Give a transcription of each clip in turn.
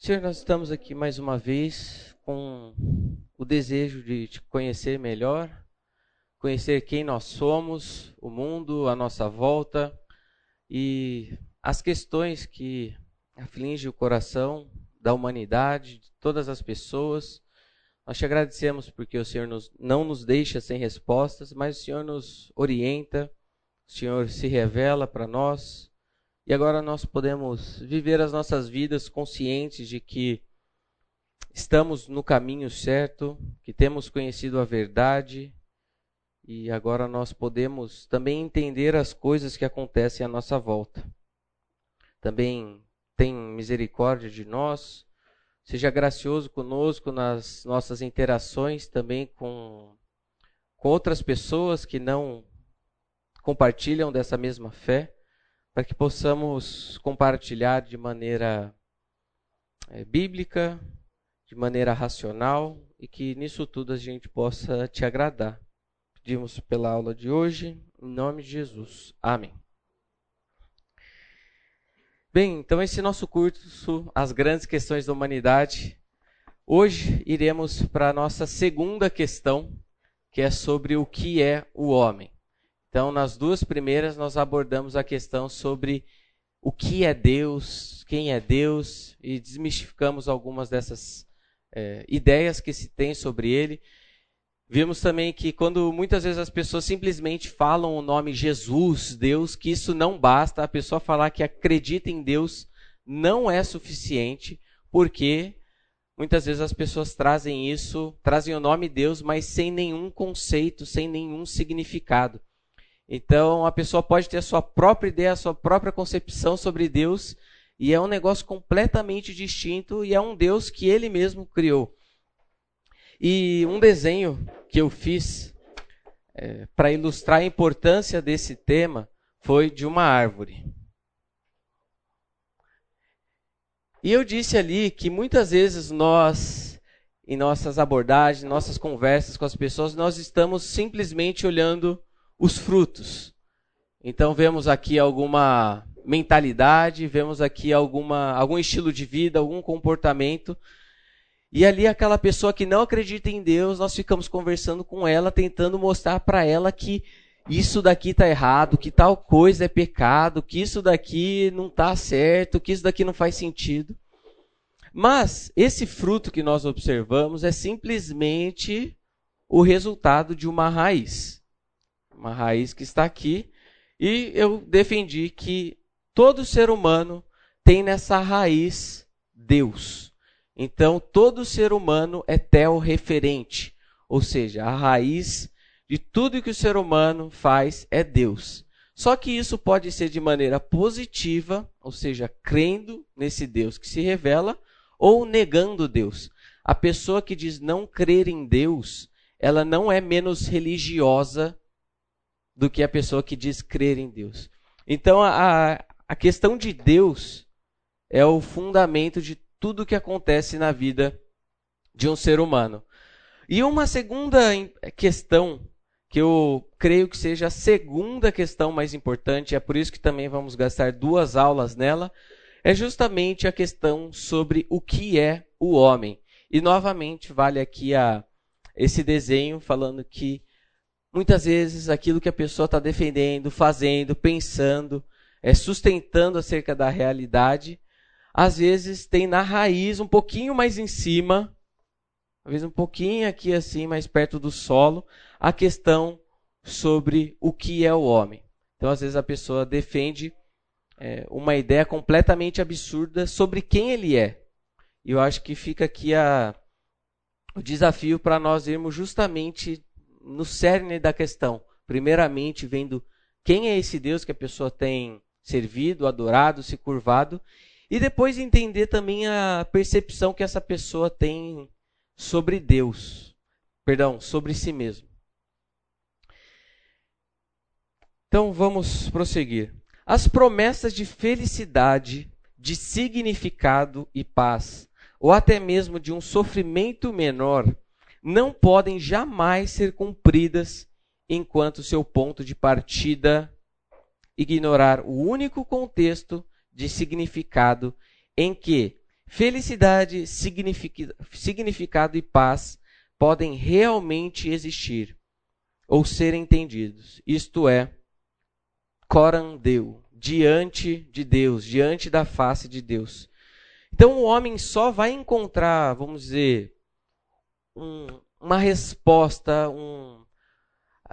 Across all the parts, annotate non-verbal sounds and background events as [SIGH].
Senhor, nós estamos aqui mais uma vez com o desejo de te conhecer melhor, conhecer quem nós somos, o mundo, a nossa volta e as questões que afligem o coração da humanidade, de todas as pessoas. Nós te agradecemos porque o Senhor nos, não nos deixa sem respostas, mas o Senhor nos orienta, o Senhor se revela para nós. E agora nós podemos viver as nossas vidas conscientes de que estamos no caminho certo, que temos conhecido a verdade e agora nós podemos também entender as coisas que acontecem à nossa volta. Também tem misericórdia de nós, Seja gracioso conosco nas nossas interações também com, com outras pessoas que não compartilham dessa mesma fé, para que possamos compartilhar de maneira é, bíblica, de maneira racional e que nisso tudo a gente possa te agradar. Pedimos pela aula de hoje, em nome de Jesus. Amém. Bem, então esse nosso curso, As Grandes Questões da Humanidade, hoje iremos para a nossa segunda questão, que é sobre o que é o homem. Então, nas duas primeiras, nós abordamos a questão sobre o que é Deus, quem é Deus, e desmistificamos algumas dessas é, ideias que se tem sobre ele. Vimos também que quando muitas vezes as pessoas simplesmente falam o nome Jesus, Deus, que isso não basta, a pessoa falar que acredita em Deus não é suficiente, porque muitas vezes as pessoas trazem isso, trazem o nome Deus, mas sem nenhum conceito, sem nenhum significado. Então a pessoa pode ter a sua própria ideia, a sua própria concepção sobre Deus, e é um negócio completamente distinto e é um Deus que ele mesmo criou. E um desenho que eu fiz é, para ilustrar a importância desse tema foi de uma árvore. E eu disse ali que muitas vezes nós, em nossas abordagens, nossas conversas com as pessoas, nós estamos simplesmente olhando os frutos. Então vemos aqui alguma mentalidade, vemos aqui alguma, algum estilo de vida, algum comportamento, e ali aquela pessoa que não acredita em Deus, nós ficamos conversando com ela, tentando mostrar para ela que isso daqui está errado, que tal coisa é pecado, que isso daqui não está certo, que isso daqui não faz sentido. Mas esse fruto que nós observamos é simplesmente o resultado de uma raiz. Uma raiz que está aqui. E eu defendi que todo ser humano tem nessa raiz Deus. Então, todo ser humano é teorreferente, ou seja, a raiz de tudo que o ser humano faz é Deus. Só que isso pode ser de maneira positiva, ou seja, crendo nesse Deus que se revela, ou negando Deus. A pessoa que diz não crer em Deus, ela não é menos religiosa do que a pessoa que diz crer em Deus. Então, a, a questão de Deus é o fundamento de tudo o que acontece na vida de um ser humano. E uma segunda questão, que eu creio que seja a segunda questão mais importante, é por isso que também vamos gastar duas aulas nela, é justamente a questão sobre o que é o homem. E novamente vale aqui a, esse desenho falando que muitas vezes aquilo que a pessoa está defendendo, fazendo, pensando, é sustentando acerca da realidade, às vezes tem na raiz, um pouquinho mais em cima, às vezes um pouquinho aqui assim, mais perto do solo, a questão sobre o que é o homem. Então, às vezes a pessoa defende é, uma ideia completamente absurda sobre quem ele é. E eu acho que fica aqui a, o desafio para nós irmos justamente no cerne da questão. Primeiramente, vendo quem é esse Deus que a pessoa tem servido, adorado, se curvado, e depois entender também a percepção que essa pessoa tem sobre Deus. Perdão, sobre si mesmo. Então vamos prosseguir. As promessas de felicidade, de significado e paz, ou até mesmo de um sofrimento menor, não podem jamais ser cumpridas enquanto seu ponto de partida ignorar o único contexto de significado em que felicidade, significado e paz podem realmente existir ou ser entendidos. Isto é, coram Deu, diante de Deus, diante da face de Deus. Então o homem só vai encontrar, vamos dizer, um, uma resposta, um,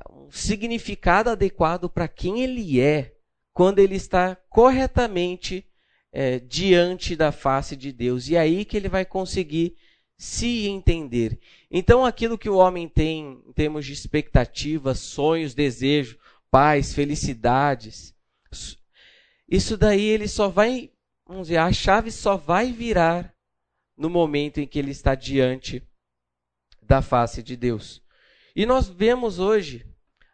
um significado adequado para quem ele é, quando ele está corretamente é, diante da face de Deus. E é aí que ele vai conseguir se entender. Então, aquilo que o homem tem em termos de expectativas, sonhos, desejos, paz, felicidades, isso daí ele só vai, vamos dizer, a chave só vai virar no momento em que ele está diante da face de Deus. E nós vemos hoje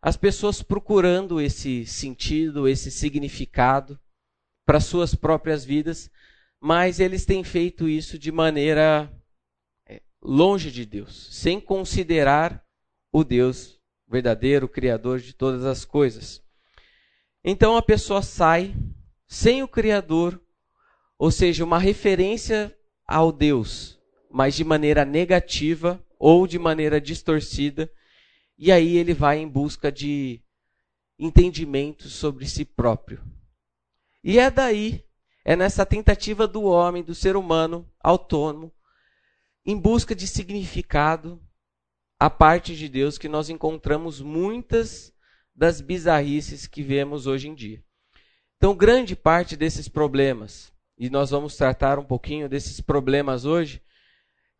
as pessoas procurando esse sentido, esse significado para suas próprias vidas, mas eles têm feito isso de maneira é, longe de Deus, sem considerar o Deus verdadeiro, criador de todas as coisas. Então a pessoa sai sem o criador, ou seja, uma referência ao Deus, mas de maneira negativa ou de maneira distorcida, e aí ele vai em busca de entendimento sobre si próprio. E é daí, é nessa tentativa do homem, do ser humano autônomo, em busca de significado a parte de Deus que nós encontramos muitas das bizarrices que vemos hoje em dia. Então, grande parte desses problemas, e nós vamos tratar um pouquinho desses problemas hoje,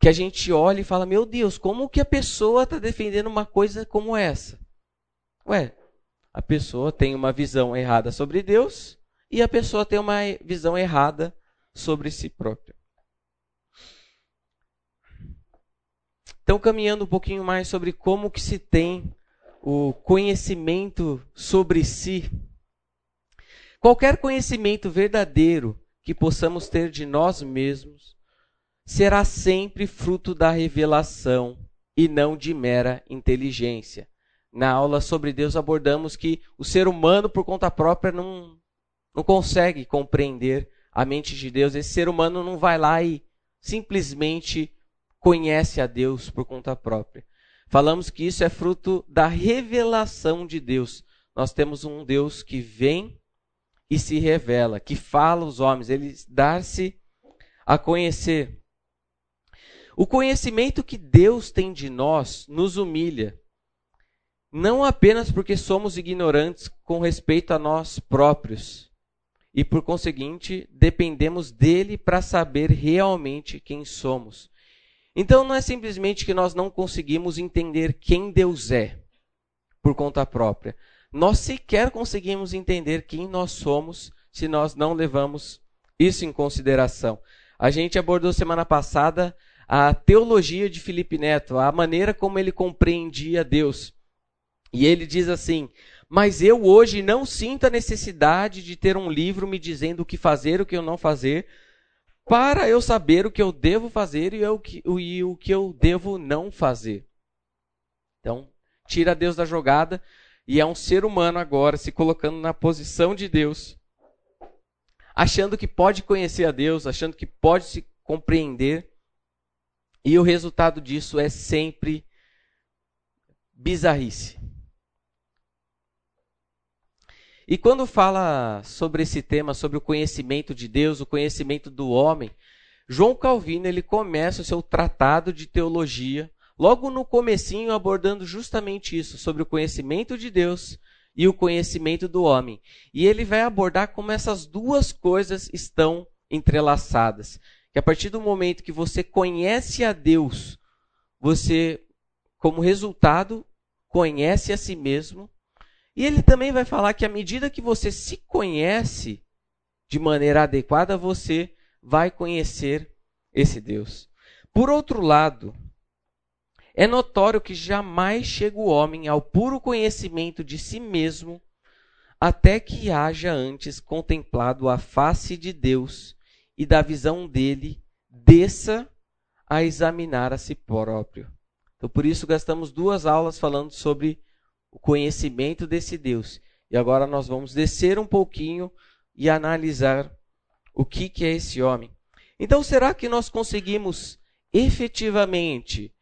que a gente olha e fala: Meu Deus, como que a pessoa está defendendo uma coisa como essa? Ué, a pessoa tem uma visão errada sobre Deus e a pessoa tem uma visão errada sobre si própria. Então, caminhando um pouquinho mais sobre como que se tem o conhecimento sobre si. Qualquer conhecimento verdadeiro que possamos ter de nós mesmos será sempre fruto da revelação e não de mera inteligência. Na aula sobre Deus abordamos que o ser humano, por conta própria, não, não consegue compreender a mente de Deus. Esse ser humano não vai lá e simplesmente conhece a Deus por conta própria. Falamos que isso é fruto da revelação de Deus. Nós temos um Deus que vem e se revela, que fala aos homens, ele dá-se a conhecer. O conhecimento que Deus tem de nós nos humilha, não apenas porque somos ignorantes com respeito a nós próprios, e por conseguinte dependemos dele para saber realmente quem somos. Então não é simplesmente que nós não conseguimos entender quem Deus é por conta própria. Nós sequer conseguimos entender quem nós somos se nós não levamos isso em consideração. A gente abordou semana passada a teologia de Felipe Neto, a maneira como ele compreendia Deus. E ele diz assim: Mas eu hoje não sinto a necessidade de ter um livro me dizendo o que fazer o que eu não fazer, para eu saber o que eu devo fazer e e o que eu devo não fazer. Então, tira Deus da jogada e é um ser humano agora se colocando na posição de Deus, achando que pode conhecer a Deus, achando que pode se compreender e o resultado disso é sempre bizarrice. E quando fala sobre esse tema, sobre o conhecimento de Deus, o conhecimento do homem, João Calvino ele começa o seu tratado de teologia, logo no comecinho abordando justamente isso, sobre o conhecimento de Deus e o conhecimento do homem. E ele vai abordar como essas duas coisas estão entrelaçadas que a partir do momento que você conhece a Deus, você, como resultado, conhece a si mesmo. E ele também vai falar que à medida que você se conhece de maneira adequada, você vai conhecer esse Deus. Por outro lado, é notório que jamais chega o homem ao puro conhecimento de si mesmo até que haja antes contemplado a face de Deus e da visão dele desça a examinar a si próprio. Então, por isso, gastamos duas aulas falando sobre o conhecimento desse Deus. E agora nós vamos descer um pouquinho e analisar o que, que é esse homem. Então, será que nós conseguimos efetivamente,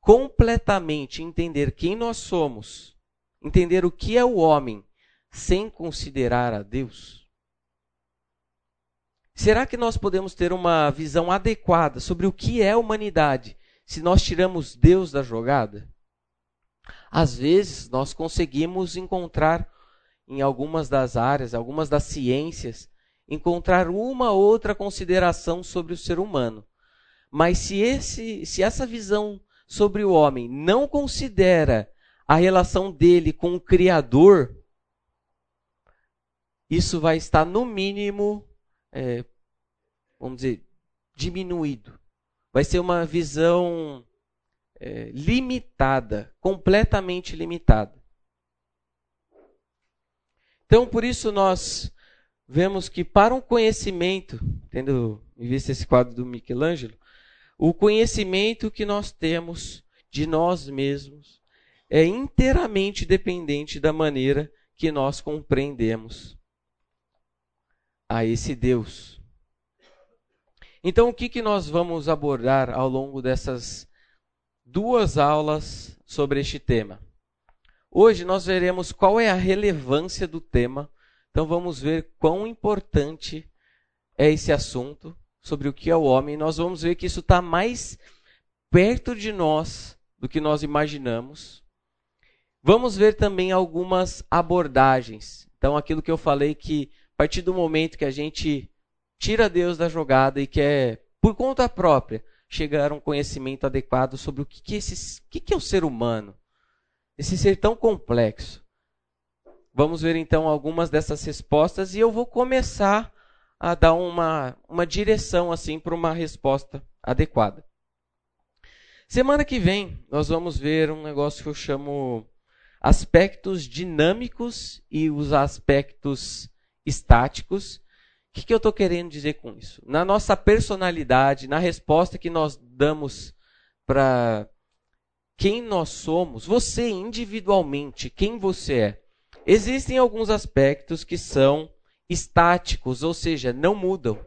completamente entender quem nós somos, entender o que é o homem, sem considerar a Deus? Será que nós podemos ter uma visão adequada sobre o que é humanidade se nós tiramos Deus da jogada? Às vezes, nós conseguimos encontrar em algumas das áreas, algumas das ciências, encontrar uma outra consideração sobre o ser humano. Mas se, esse, se essa visão sobre o homem não considera a relação dele com o Criador, isso vai estar, no mínimo, é, vamos dizer, diminuído. Vai ser uma visão é, limitada, completamente limitada. Então, por isso, nós vemos que para um conhecimento, tendo visto esse quadro do Michelangelo, o conhecimento que nós temos de nós mesmos é inteiramente dependente da maneira que nós compreendemos a esse Deus. Então, o que, que nós vamos abordar ao longo dessas duas aulas sobre este tema? Hoje nós veremos qual é a relevância do tema, então vamos ver quão importante é esse assunto sobre o que é o homem, nós vamos ver que isso está mais perto de nós do que nós imaginamos. Vamos ver também algumas abordagens. Então, aquilo que eu falei que a partir do momento que a gente tira Deus da jogada e quer, por conta própria, chegar a um conhecimento adequado sobre o que, que, esse, que, que é o ser humano, esse ser tão complexo. Vamos ver então algumas dessas respostas e eu vou começar a dar uma, uma direção assim para uma resposta adequada. Semana que vem nós vamos ver um negócio que eu chamo aspectos dinâmicos e os aspectos estáticos. O que, que eu estou querendo dizer com isso? Na nossa personalidade, na resposta que nós damos para quem nós somos, você individualmente, quem você é, existem alguns aspectos que são estáticos, ou seja, não mudam.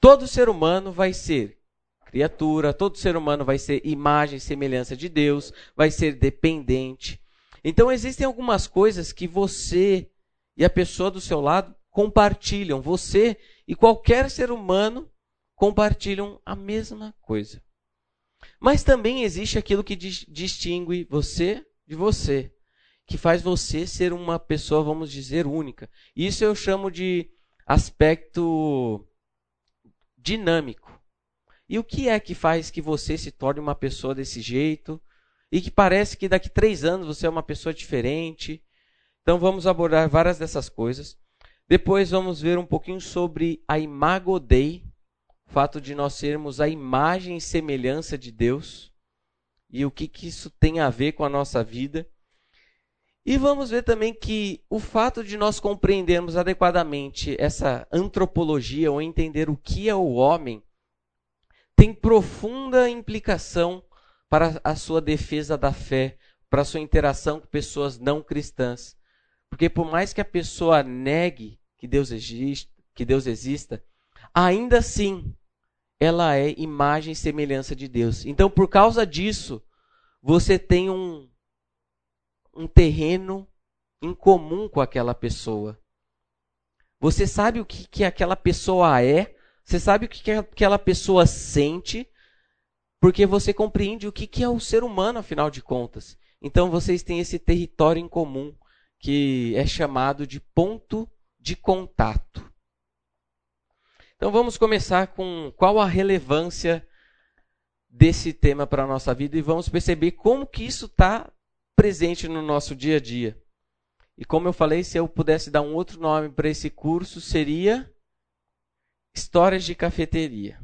Todo ser humano vai ser criatura, todo ser humano vai ser imagem e semelhança de Deus, vai ser dependente. Então existem algumas coisas que você e a pessoa do seu lado compartilham. Você e qualquer ser humano compartilham a mesma coisa. Mas também existe aquilo que distingue você de você que faz você ser uma pessoa, vamos dizer, única. Isso eu chamo de aspecto dinâmico. E o que é que faz que você se torne uma pessoa desse jeito e que parece que daqui três anos você é uma pessoa diferente? Então vamos abordar várias dessas coisas. Depois vamos ver um pouquinho sobre a imago Dei, o fato de nós sermos a imagem e semelhança de Deus e o que, que isso tem a ver com a nossa vida. E vamos ver também que o fato de nós compreendermos adequadamente essa antropologia ou entender o que é o homem tem profunda implicação para a sua defesa da fé, para a sua interação com pessoas não cristãs. Porque por mais que a pessoa negue que Deus existe, que Deus exista, ainda assim ela é imagem e semelhança de Deus. Então, por causa disso, você tem um um terreno em comum com aquela pessoa. Você sabe o que, que aquela pessoa é, você sabe o que, que aquela pessoa sente, porque você compreende o que, que é o ser humano, afinal de contas. Então vocês têm esse território em comum que é chamado de ponto de contato. Então vamos começar com qual a relevância desse tema para a nossa vida e vamos perceber como que isso está presente no nosso dia a dia. E como eu falei, se eu pudesse dar um outro nome para esse curso, seria Histórias de Cafeteria.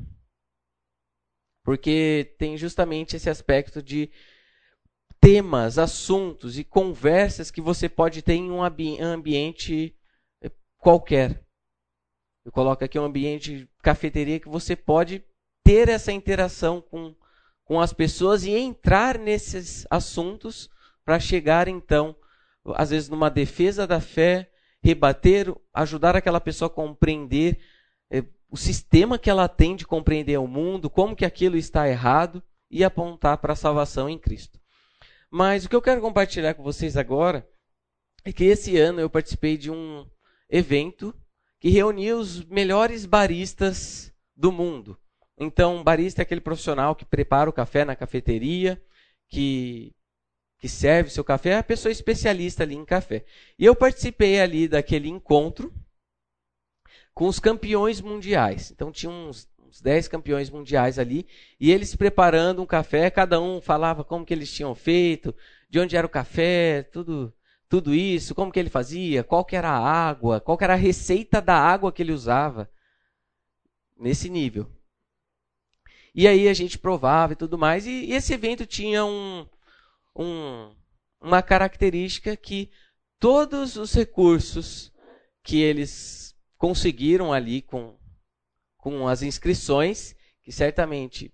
Porque tem justamente esse aspecto de temas, assuntos e conversas que você pode ter em um ambiente qualquer. Eu coloco aqui um ambiente de cafeteria que você pode ter essa interação com, com as pessoas e entrar nesses assuntos para chegar então, às vezes numa defesa da fé, rebater, ajudar aquela pessoa a compreender é, o sistema que ela tem de compreender o mundo, como que aquilo está errado e apontar para a salvação em Cristo. Mas o que eu quero compartilhar com vocês agora é que esse ano eu participei de um evento que reunia os melhores baristas do mundo. Então, barista é aquele profissional que prepara o café na cafeteria, que, que serve o seu café, é a pessoa especialista ali em café. E eu participei ali daquele encontro com os campeões mundiais. Então, tinha uns, uns 10 campeões mundiais ali, e eles preparando um café, cada um falava como que eles tinham feito, de onde era o café, tudo tudo isso, como que ele fazia, qual que era a água, qual que era a receita da água que ele usava. Nesse nível. E aí a gente provava e tudo mais. E, e esse evento tinha um, um, uma característica que todos os recursos que eles conseguiram ali com, com as inscrições, que certamente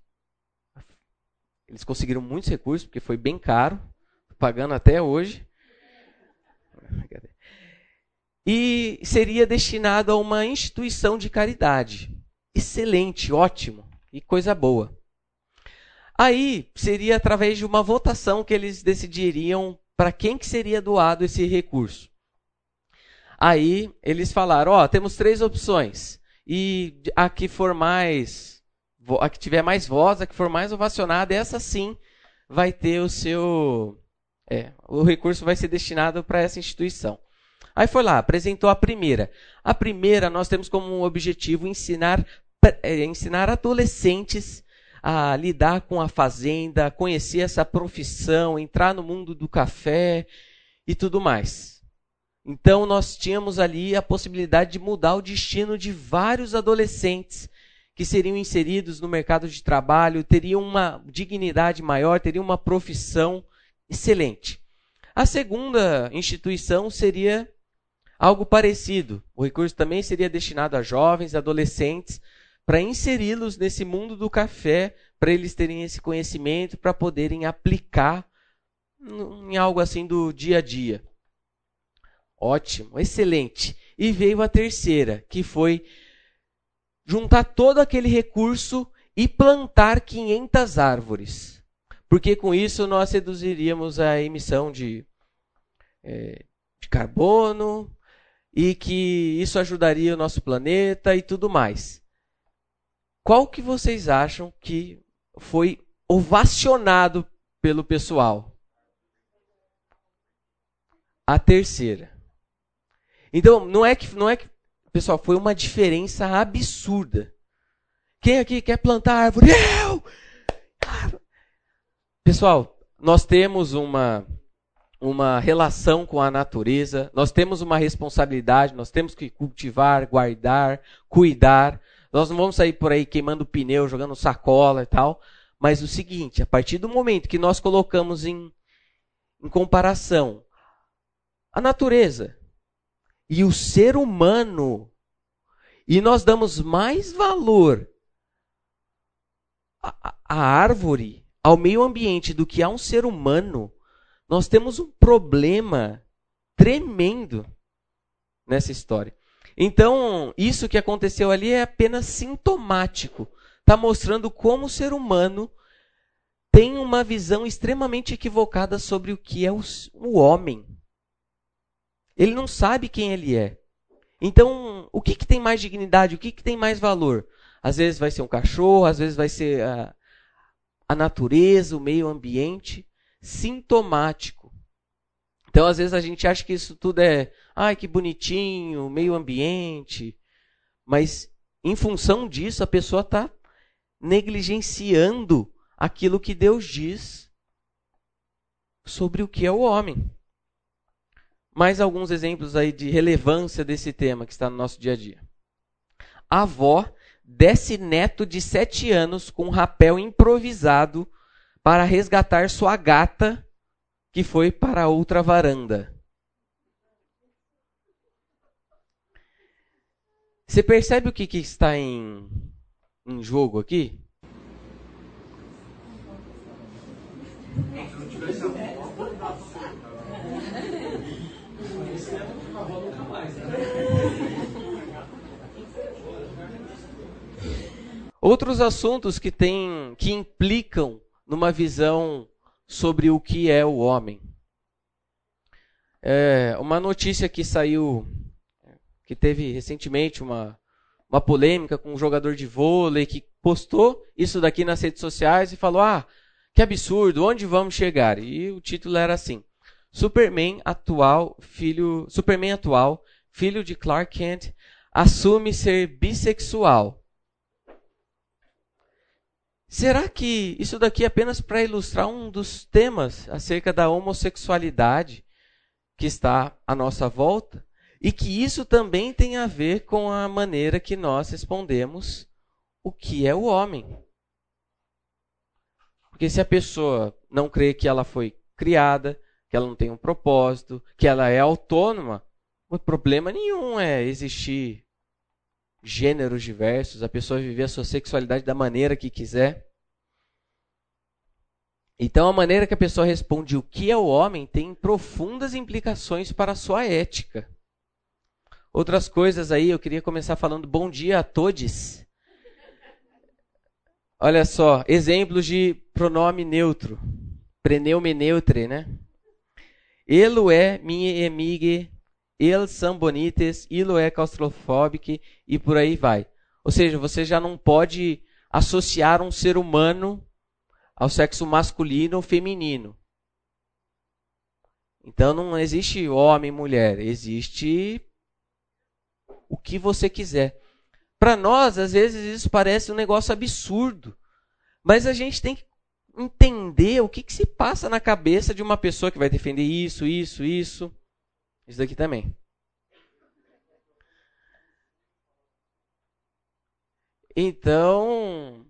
eles conseguiram muitos recursos, porque foi bem caro, pagando até hoje. E seria destinado a uma instituição de caridade. Excelente, ótimo e coisa boa. Aí seria através de uma votação que eles decidiriam para quem que seria doado esse recurso. Aí eles falaram, ó, oh, temos três opções e a que for mais, a que tiver mais voz, a que for mais ovacionada, essa sim vai ter o seu, é, o recurso vai ser destinado para essa instituição. Aí foi lá, apresentou a primeira. A primeira nós temos como objetivo ensinar é, ensinar adolescentes a lidar com a fazenda, conhecer essa profissão, entrar no mundo do café e tudo mais. Então nós tínhamos ali a possibilidade de mudar o destino de vários adolescentes que seriam inseridos no mercado de trabalho, teriam uma dignidade maior, teriam uma profissão excelente. A segunda instituição seria algo parecido. O recurso também seria destinado a jovens, adolescentes, para inseri-los nesse mundo do café, para eles terem esse conhecimento, para poderem aplicar em algo assim do dia a dia. Ótimo, excelente. E veio a terceira, que foi juntar todo aquele recurso e plantar 500 árvores. Porque com isso nós reduziríamos a emissão de, é, de carbono e que isso ajudaria o nosso planeta e tudo mais. Qual que vocês acham que foi ovacionado pelo pessoal? A terceira. Então, não é que não é que, pessoal, foi uma diferença absurda. Quem aqui quer plantar árvore? Eu! Pessoal, nós temos uma uma relação com a natureza, nós temos uma responsabilidade, nós temos que cultivar, guardar, cuidar. Nós não vamos sair por aí queimando pneu, jogando sacola e tal. Mas o seguinte, a partir do momento que nós colocamos em, em comparação a natureza e o ser humano, e nós damos mais valor à, à árvore, ao meio ambiente, do que a um ser humano, nós temos um problema tremendo nessa história. Então, isso que aconteceu ali é apenas sintomático. Está mostrando como o ser humano tem uma visão extremamente equivocada sobre o que é o, o homem. Ele não sabe quem ele é. Então, o que, que tem mais dignidade? O que, que tem mais valor? Às vezes vai ser um cachorro, às vezes vai ser a, a natureza, o meio ambiente. Sintomático. Então, às vezes a gente acha que isso tudo é ai que bonitinho, meio ambiente. Mas em função disso, a pessoa está negligenciando aquilo que Deus diz sobre o que é o homem. Mais alguns exemplos aí de relevância desse tema que está no nosso dia a dia. A avó desce neto de sete anos com um rapel improvisado para resgatar sua gata que foi para outra varanda. Você percebe o que, que está em, em jogo aqui? [LAUGHS] Outros assuntos que tem, que implicam numa visão sobre o que é o homem. É, uma notícia que saiu, que teve recentemente uma, uma polêmica com um jogador de vôlei que postou isso daqui nas redes sociais e falou: Ah, que absurdo, onde vamos chegar? E o título era assim: Superman atual, filho, Superman atual, filho de Clark Kent, assume ser bissexual. Será que isso daqui é apenas para ilustrar um dos temas acerca da homossexualidade que está à nossa volta? E que isso também tem a ver com a maneira que nós respondemos o que é o homem. Porque se a pessoa não crê que ela foi criada, que ela não tem um propósito, que ela é autônoma, problema nenhum é existir gêneros diversos, a pessoa viver a sua sexualidade da maneira que quiser. Então, a maneira que a pessoa responde o que é o homem tem profundas implicações para a sua ética. Outras coisas aí, eu queria começar falando bom dia a todos. Olha só, exemplos de pronome neutro. Preneume neutre, né? Elo é minha amiga, el são bonites, ilo é claustrofóbico e por aí vai. Ou seja, você já não pode associar um ser humano ao sexo masculino ou feminino. Então não existe homem e mulher, existe o que você quiser. Para nós, às vezes, isso parece um negócio absurdo. Mas a gente tem que entender o que, que se passa na cabeça de uma pessoa que vai defender isso, isso, isso. Isso daqui também. Então,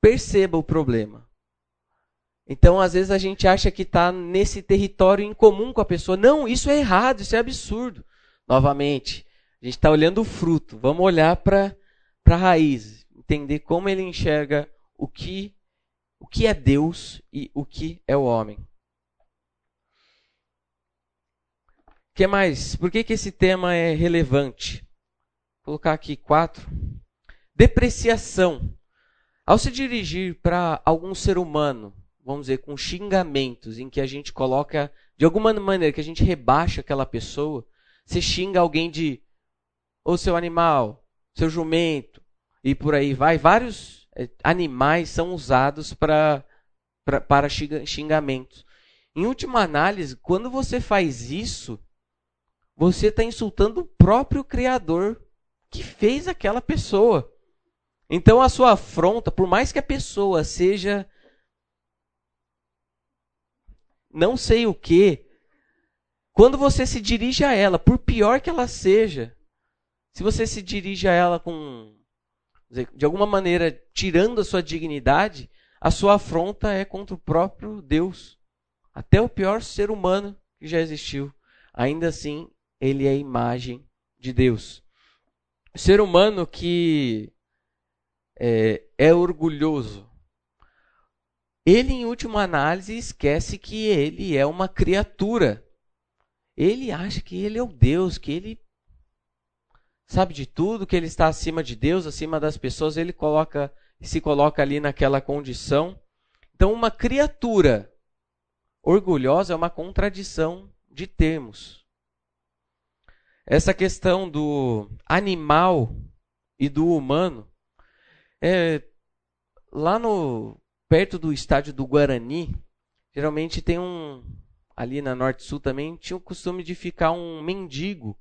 perceba o problema. Então, às vezes, a gente acha que está nesse território em comum com a pessoa. Não, isso é errado, isso é absurdo. Novamente, a gente está olhando o fruto. Vamos olhar para a raiz, entender como ele enxerga o que, o que é Deus e o que é o homem. Que mais? Por que, que esse tema é relevante? Vou colocar aqui quatro. Depreciação. Ao se dirigir para algum ser humano vamos dizer, com xingamentos, em que a gente coloca, de alguma maneira, que a gente rebaixa aquela pessoa, você xinga alguém de, ou seu animal, seu jumento, e por aí vai. Vários eh, animais são usados pra, pra, para xingamentos. Em última análise, quando você faz isso, você está insultando o próprio Criador que fez aquela pessoa. Então a sua afronta, por mais que a pessoa seja não sei o que, quando você se dirige a ela, por pior que ela seja, se você se dirige a ela com, de alguma maneira, tirando a sua dignidade, a sua afronta é contra o próprio Deus. Até o pior ser humano que já existiu. Ainda assim, ele é imagem de Deus. O ser humano que é, é orgulhoso, ele, em última análise, esquece que ele é uma criatura. Ele acha que ele é o Deus, que ele sabe de tudo, que ele está acima de Deus, acima das pessoas, ele coloca se coloca ali naquela condição. Então, uma criatura orgulhosa é uma contradição de termos. Essa questão do animal e do humano, é, lá no perto do estádio do Guarani, geralmente tem um. Ali na Norte Sul também, tinha o costume de ficar um mendigo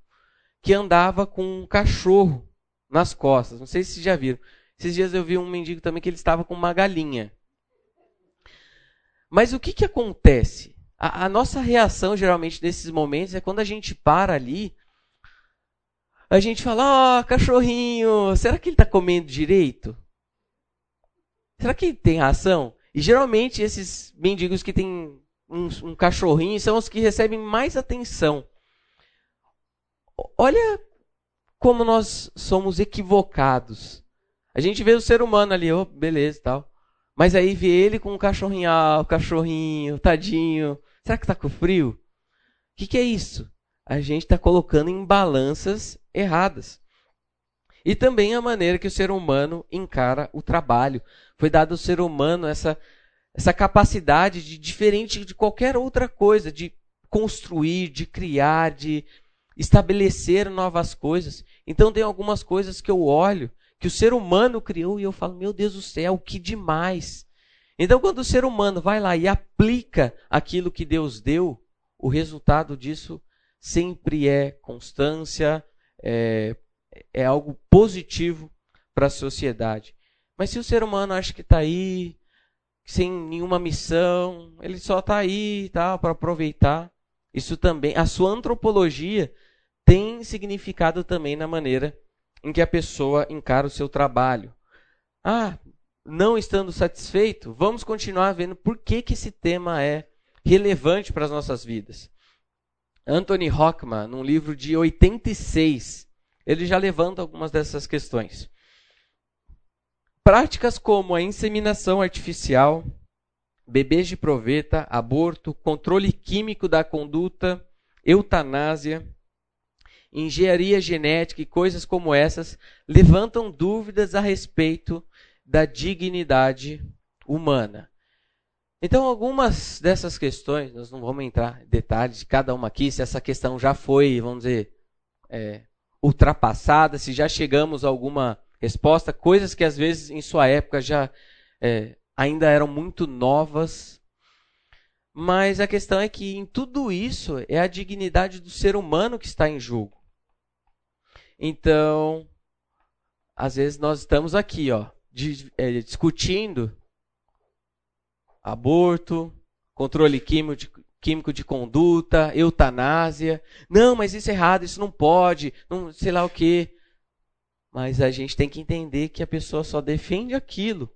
que andava com um cachorro nas costas. Não sei se vocês já viram. Esses dias eu vi um mendigo também que ele estava com uma galinha. Mas o que, que acontece? A, a nossa reação, geralmente, nesses momentos, é quando a gente para ali, a gente fala: Ó, oh, cachorrinho, será que ele está comendo direito? Será que tem ração? E geralmente esses mendigos que têm um, um cachorrinho são os que recebem mais atenção. Olha como nós somos equivocados. A gente vê o ser humano ali, oh, beleza tal. Mas aí vê ele com um cachorrinho, ah, o cachorrinho, tadinho. Será que está com frio? O que, que é isso? A gente está colocando em balanças erradas. E também a maneira que o ser humano encara o trabalho. Foi dado ao ser humano essa, essa capacidade de, diferente de qualquer outra coisa, de construir, de criar, de estabelecer novas coisas. Então tem algumas coisas que eu olho que o ser humano criou e eu falo, meu Deus do céu, que demais. Então quando o ser humano vai lá e aplica aquilo que Deus deu, o resultado disso sempre é constância, é, é algo positivo para a sociedade. Mas se o ser humano acha que está aí, sem nenhuma missão, ele só está aí tá, para aproveitar, isso também, a sua antropologia tem significado também na maneira em que a pessoa encara o seu trabalho. Ah, não estando satisfeito, vamos continuar vendo por que, que esse tema é relevante para as nossas vidas. Anthony Hockman, num livro de 86, ele já levanta algumas dessas questões. Práticas como a inseminação artificial, bebês de proveta, aborto, controle químico da conduta, eutanásia, engenharia genética e coisas como essas levantam dúvidas a respeito da dignidade humana. Então, algumas dessas questões, nós não vamos entrar em detalhes de cada uma aqui, se essa questão já foi, vamos dizer, é, ultrapassada, se já chegamos a alguma resposta, coisas que às vezes em sua época já é, ainda eram muito novas. Mas a questão é que em tudo isso é a dignidade do ser humano que está em jogo. Então, às vezes nós estamos aqui, ó, é, discutindo aborto, controle químico de, químico de conduta, eutanásia. Não, mas isso é errado, isso não pode, não sei lá o quê. Mas a gente tem que entender que a pessoa só defende aquilo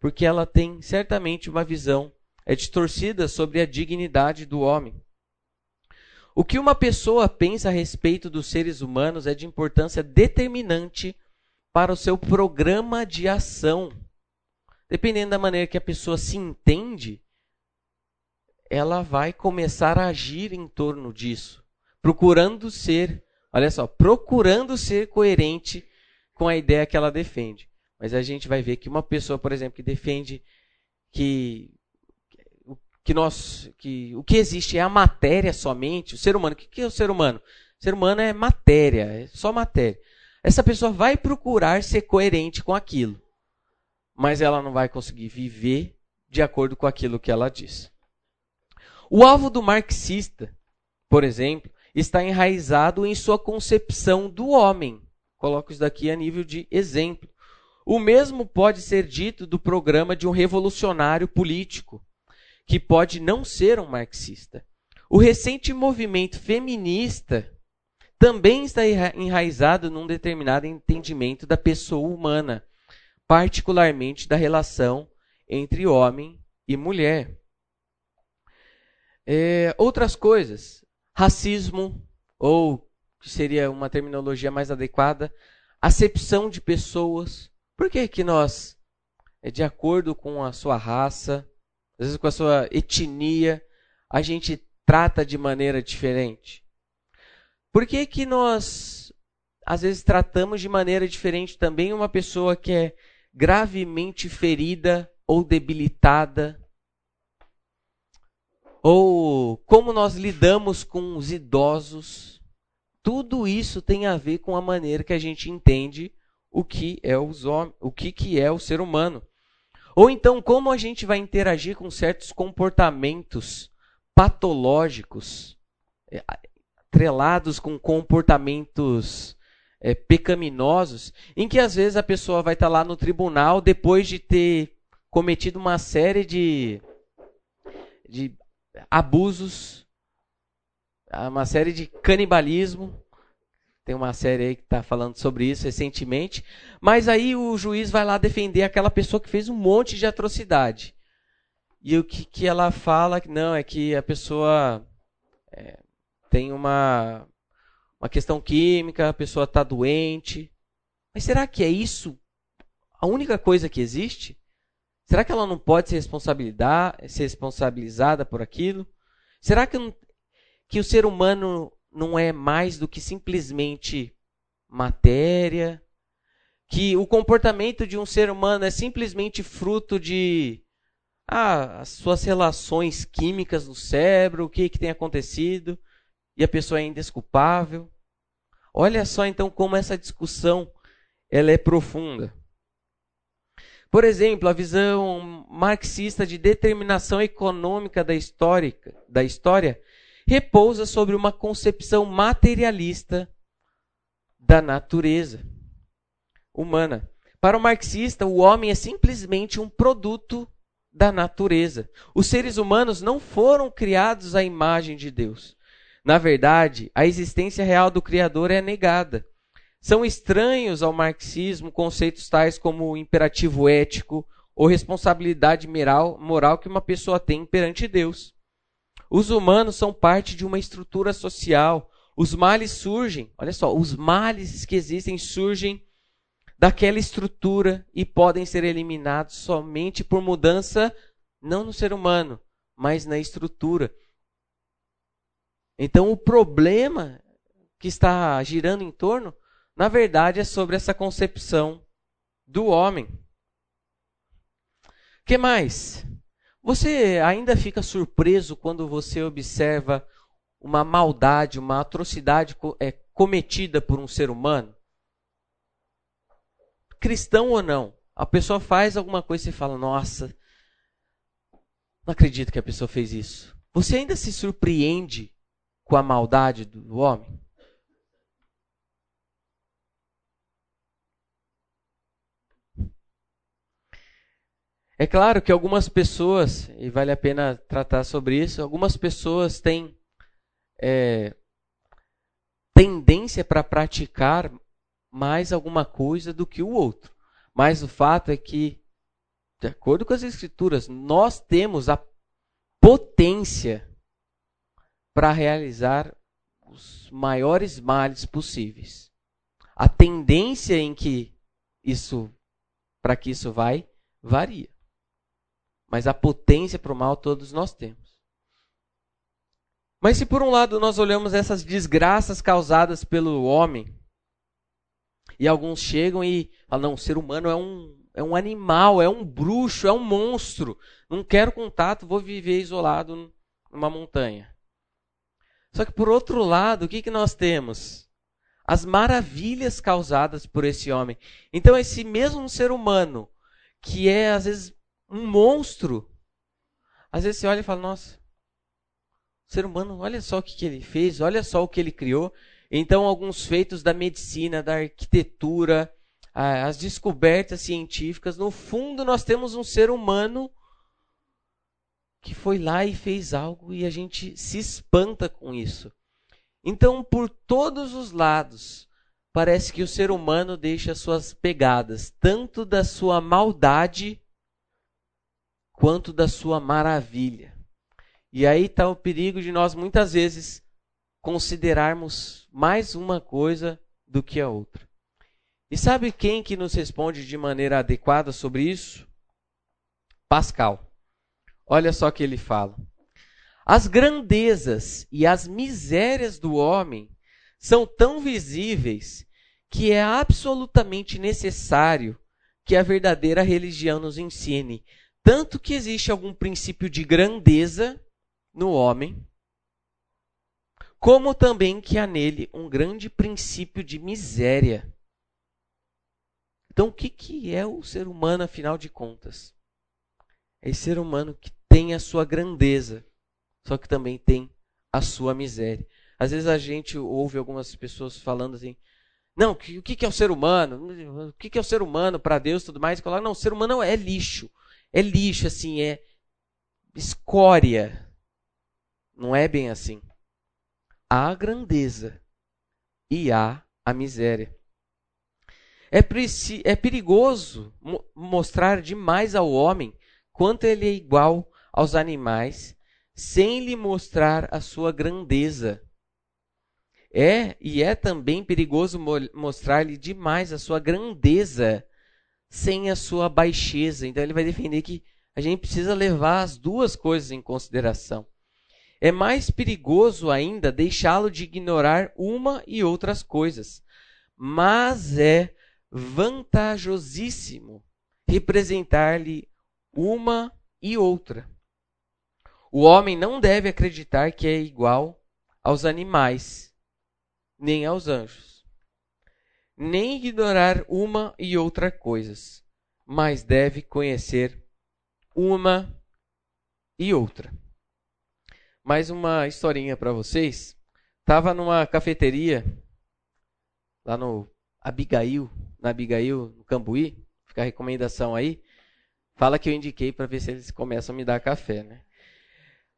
porque ela tem certamente uma visão é distorcida sobre a dignidade do homem. O que uma pessoa pensa a respeito dos seres humanos é de importância determinante para o seu programa de ação. Dependendo da maneira que a pessoa se entende, ela vai começar a agir em torno disso, procurando ser, olha só, procurando ser coerente com a ideia que ela defende. Mas a gente vai ver que uma pessoa, por exemplo, que defende que que nós que o que existe é a matéria somente, o ser humano. O que é o ser humano? O ser humano é matéria, é só matéria. Essa pessoa vai procurar ser coerente com aquilo, mas ela não vai conseguir viver de acordo com aquilo que ela diz. O alvo do marxista, por exemplo, está enraizado em sua concepção do homem. Coloco isso daqui a nível de exemplo. O mesmo pode ser dito do programa de um revolucionário político que pode não ser um marxista. O recente movimento feminista também está enraizado num determinado entendimento da pessoa humana, particularmente da relação entre homem e mulher. É, outras coisas, racismo, ou que seria uma terminologia mais adequada, acepção de pessoas. Por que, que nós, é, de acordo com a sua raça, às vezes com a sua etnia, a gente trata de maneira diferente? Por que, que nós, às vezes, tratamos de maneira diferente também uma pessoa que é gravemente ferida ou debilitada? Ou como nós lidamos com os idosos? Tudo isso tem a ver com a maneira que a gente entende o que é os homens, o que, que é o ser humano. Ou então, como a gente vai interagir com certos comportamentos patológicos, é, atrelados com comportamentos é, pecaminosos, em que às vezes a pessoa vai estar lá no tribunal depois de ter cometido uma série de, de abusos, uma série de canibalismo, tem uma série aí que está falando sobre isso recentemente. Mas aí o juiz vai lá defender aquela pessoa que fez um monte de atrocidade. E o que, que ela fala não é que a pessoa é, tem uma, uma questão química, a pessoa está doente. Mas será que é isso a única coisa que existe? Será que ela não pode ser, ser responsabilizada por aquilo? Será que, que o ser humano não é mais do que simplesmente matéria. que o comportamento de um ser humano é simplesmente fruto de ah, as suas relações químicas no cérebro, o que, que tem acontecido, e a pessoa é indesculpável. Olha só então como essa discussão ela é profunda. Por exemplo, a visão marxista de determinação econômica da da história repousa sobre uma concepção materialista da natureza humana. Para o marxista, o homem é simplesmente um produto da natureza. Os seres humanos não foram criados à imagem de Deus. Na verdade, a existência real do Criador é negada. São estranhos ao marxismo conceitos tais como imperativo ético ou responsabilidade moral, que uma pessoa tem perante Deus. Os humanos são parte de uma estrutura social. Os males surgem, olha só, os males que existem surgem daquela estrutura e podem ser eliminados somente por mudança, não no ser humano, mas na estrutura. Então, o problema que está girando em torno na verdade é sobre essa concepção do homem. Que mais? Você ainda fica surpreso quando você observa uma maldade, uma atrocidade é, cometida por um ser humano? Cristão ou não, a pessoa faz alguma coisa e fala: Nossa, não acredito que a pessoa fez isso. Você ainda se surpreende com a maldade do homem? É claro que algumas pessoas, e vale a pena tratar sobre isso, algumas pessoas têm é, tendência para praticar mais alguma coisa do que o outro. Mas o fato é que, de acordo com as Escrituras, nós temos a potência para realizar os maiores males possíveis. A tendência em que isso, para que isso vai, varia. Mas a potência para o mal todos nós temos. Mas se por um lado nós olhamos essas desgraças causadas pelo homem, e alguns chegam e falam: não, o ser humano é um, é um animal, é um bruxo, é um monstro. Não quero contato, vou viver isolado numa montanha. Só que por outro lado, o que, que nós temos? As maravilhas causadas por esse homem. Então, esse mesmo ser humano, que é às vezes um monstro. Às vezes você olha e fala, nossa, o ser humano, olha só o que, que ele fez, olha só o que ele criou. Então, alguns feitos da medicina, da arquitetura, as descobertas científicas, no fundo, nós temos um ser humano que foi lá e fez algo e a gente se espanta com isso. Então, por todos os lados, parece que o ser humano deixa suas pegadas, tanto da sua maldade quanto da sua maravilha. E aí está o perigo de nós muitas vezes considerarmos mais uma coisa do que a outra. E sabe quem que nos responde de maneira adequada sobre isso? Pascal. Olha só o que ele fala. As grandezas e as misérias do homem são tão visíveis que é absolutamente necessário que a verdadeira religião nos ensine tanto que existe algum princípio de grandeza no homem, como também que há nele um grande princípio de miséria. Então, o que, é o ser humano, afinal de contas? É esse ser humano que tem a sua grandeza, só que também tem a sua miséria. Às vezes a gente ouve algumas pessoas falando assim: não, o que, é o ser humano? O que, é o ser humano para Deus tudo mais? E não, o ser humano é lixo é lixo, assim, é escória. Não é bem assim. Há a grandeza e há a miséria. É, é perigoso mo mostrar demais ao homem quanto ele é igual aos animais, sem lhe mostrar a sua grandeza. É e é também perigoso mo mostrar-lhe demais a sua grandeza sem a sua baixeza. Então ele vai defender que a gente precisa levar as duas coisas em consideração. É mais perigoso ainda deixá-lo de ignorar uma e outras coisas. Mas é vantajosíssimo representar-lhe uma e outra. O homem não deve acreditar que é igual aos animais, nem aos anjos, nem ignorar uma e outra coisas, mas deve conhecer uma e outra. Mais uma historinha para vocês. Tava numa cafeteria lá no Abigail, na Abigail, no Cambuí, fica a recomendação aí. Fala que eu indiquei para ver se eles começam a me dar café, né?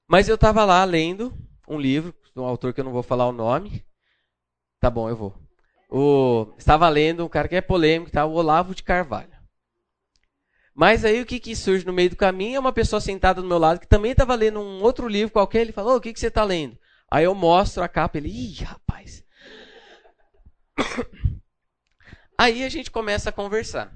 Mas eu estava lá lendo um livro de um autor que eu não vou falar o nome. Tá bom, eu vou. O, estava lendo um cara que é polêmico, tá? o Olavo de Carvalho. Mas aí o que, que surge no meio do caminho é uma pessoa sentada do meu lado que também estava lendo um outro livro qualquer. Ele falou: oh, O que, que você está lendo? Aí eu mostro a capa. Ele: Ih, rapaz. [COUGHS] Aí a gente começa a conversar.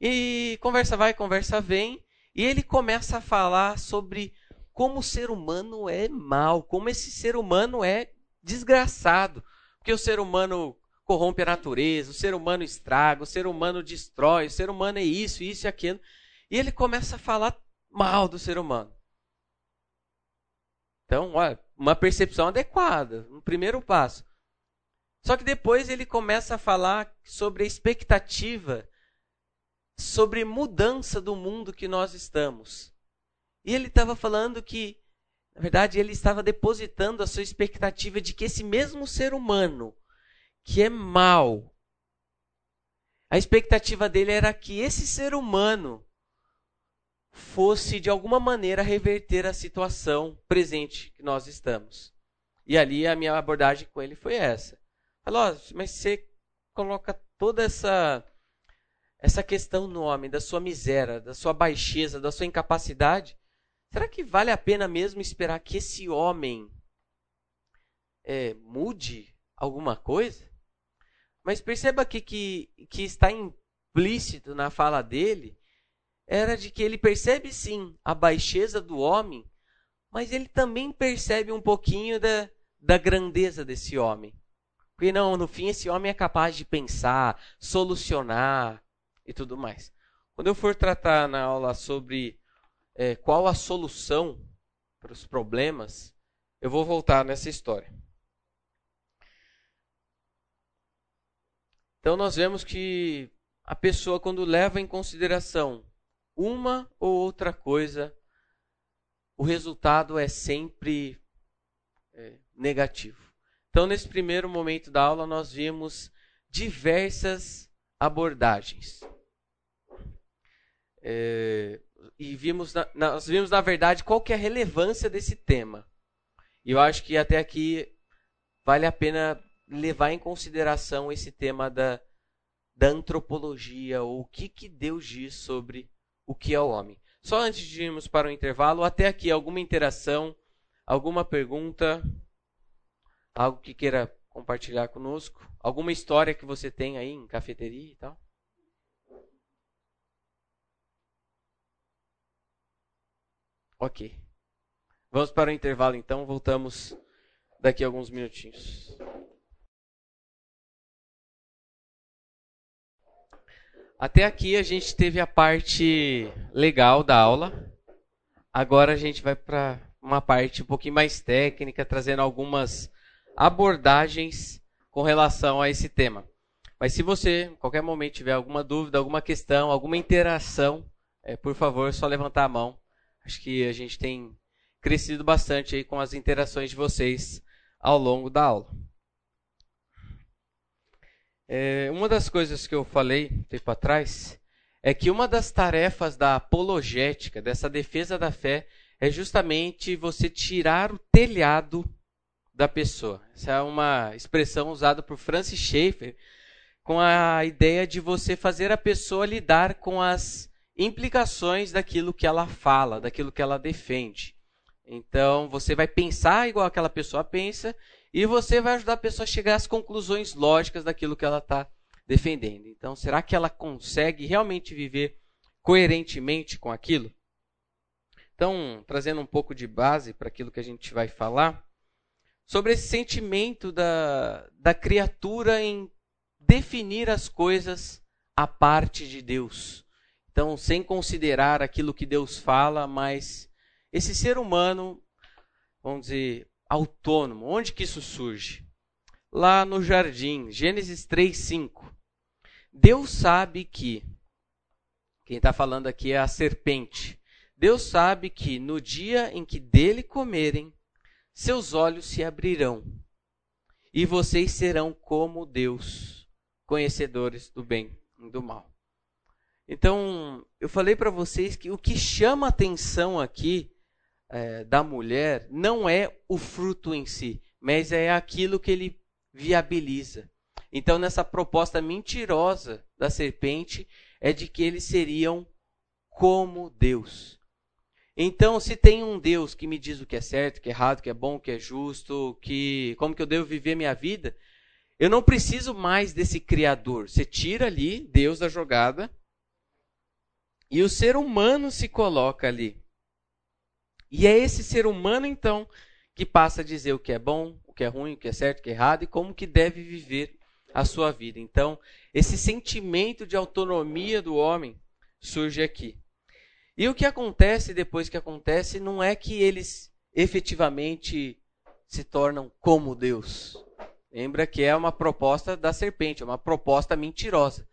E conversa vai, conversa vem. E ele começa a falar sobre como o ser humano é mal, como esse ser humano é desgraçado. Porque o ser humano corrompe a natureza, o ser humano estraga, o ser humano destrói, o ser humano é isso, isso e aquilo. E ele começa a falar mal do ser humano. Então, olha, uma percepção adequada, um primeiro passo. Só que depois ele começa a falar sobre a expectativa sobre mudança do mundo que nós estamos. E ele estava falando que, na verdade, ele estava depositando a sua expectativa de que esse mesmo ser humano, que é mal, a expectativa dele era que esse ser humano fosse, de alguma maneira, reverter a situação presente que nós estamos. E ali a minha abordagem com ele foi essa. Falou, mas você coloca toda essa essa questão no homem, da sua miséria, da sua baixeza, da sua incapacidade, será que vale a pena mesmo esperar que esse homem é, mude alguma coisa? Mas perceba aqui que, que está implícito na fala dele era de que ele percebe sim a baixeza do homem, mas ele também percebe um pouquinho da, da grandeza desse homem. Porque não, no fim esse homem é capaz de pensar, solucionar, e tudo mais. Quando eu for tratar na aula sobre é, qual a solução para os problemas, eu vou voltar nessa história. Então nós vemos que a pessoa quando leva em consideração uma ou outra coisa, o resultado é sempre é, negativo. Então nesse primeiro momento da aula nós vimos diversas abordagens. É, e vimos, na, nós vimos, na verdade, qual que é a relevância desse tema. E eu acho que até aqui vale a pena levar em consideração esse tema da, da antropologia, ou o que, que Deus diz sobre o que é o homem. Só antes de irmos para o intervalo, até aqui, alguma interação, alguma pergunta, algo que queira compartilhar conosco? Alguma história que você tem aí em cafeteria e tal? Ok. Vamos para o intervalo então, voltamos daqui a alguns minutinhos. Até aqui a gente teve a parte legal da aula. Agora a gente vai para uma parte um pouquinho mais técnica, trazendo algumas abordagens com relação a esse tema. Mas se você, em qualquer momento, tiver alguma dúvida, alguma questão, alguma interação, é, por favor, é só levantar a mão Acho que a gente tem crescido bastante aí com as interações de vocês ao longo da aula. É, uma das coisas que eu falei tempo atrás é que uma das tarefas da apologética, dessa defesa da fé, é justamente você tirar o telhado da pessoa. Essa é uma expressão usada por Francis Schaeffer com a ideia de você fazer a pessoa lidar com as implicações daquilo que ela fala, daquilo que ela defende. Então, você vai pensar igual aquela pessoa pensa e você vai ajudar a pessoa a chegar às conclusões lógicas daquilo que ela está defendendo. Então, será que ela consegue realmente viver coerentemente com aquilo? Então, trazendo um pouco de base para aquilo que a gente vai falar, sobre esse sentimento da, da criatura em definir as coisas à parte de Deus. Então, sem considerar aquilo que Deus fala, mas esse ser humano, vamos dizer, autônomo, onde que isso surge? Lá no jardim, Gênesis 3, 5. Deus sabe que, quem está falando aqui é a serpente. Deus sabe que no dia em que dele comerem, seus olhos se abrirão e vocês serão como Deus, conhecedores do bem e do mal. Então, eu falei para vocês que o que chama atenção aqui é, da mulher não é o fruto em si, mas é aquilo que ele viabiliza. Então, nessa proposta mentirosa da serpente, é de que eles seriam como Deus. Então, se tem um Deus que me diz o que é certo, o que é errado, o que é bom, o que é justo, que como que eu devo viver minha vida, eu não preciso mais desse criador. Você tira ali Deus da jogada e o ser humano se coloca ali. E é esse ser humano então que passa a dizer o que é bom, o que é ruim, o que é certo, o que é errado e como que deve viver a sua vida. Então, esse sentimento de autonomia do homem surge aqui. E o que acontece depois que acontece não é que eles efetivamente se tornam como Deus. Lembra que é uma proposta da serpente, é uma proposta mentirosa.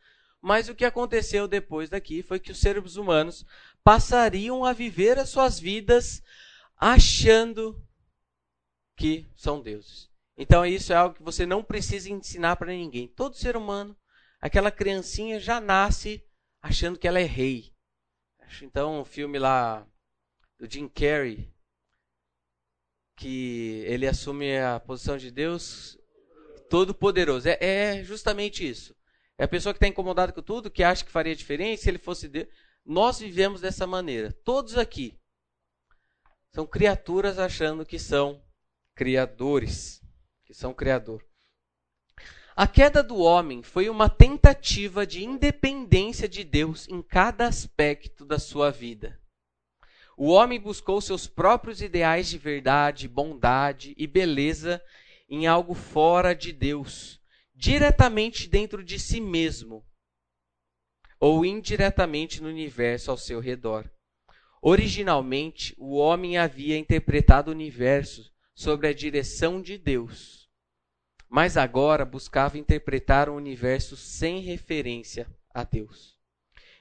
Mas o que aconteceu depois daqui foi que os seres humanos passariam a viver as suas vidas achando que são deuses. Então isso é algo que você não precisa ensinar para ninguém. Todo ser humano, aquela criancinha já nasce achando que ela é rei então um filme lá do Jim Carrey que ele assume a posição de Deus todo poderoso. É, é justamente isso. É a pessoa que está incomodada com tudo, que acha que faria diferente se ele fosse Deus. Nós vivemos dessa maneira. Todos aqui são criaturas achando que são criadores, que são criador. A queda do homem foi uma tentativa de independência de Deus em cada aspecto da sua vida. O homem buscou seus próprios ideais de verdade, bondade e beleza em algo fora de Deus, diretamente dentro de si mesmo, ou indiretamente no universo ao seu redor. Originalmente, o homem havia interpretado o universo sob a direção de Deus mas agora buscava interpretar o universo sem referência a Deus.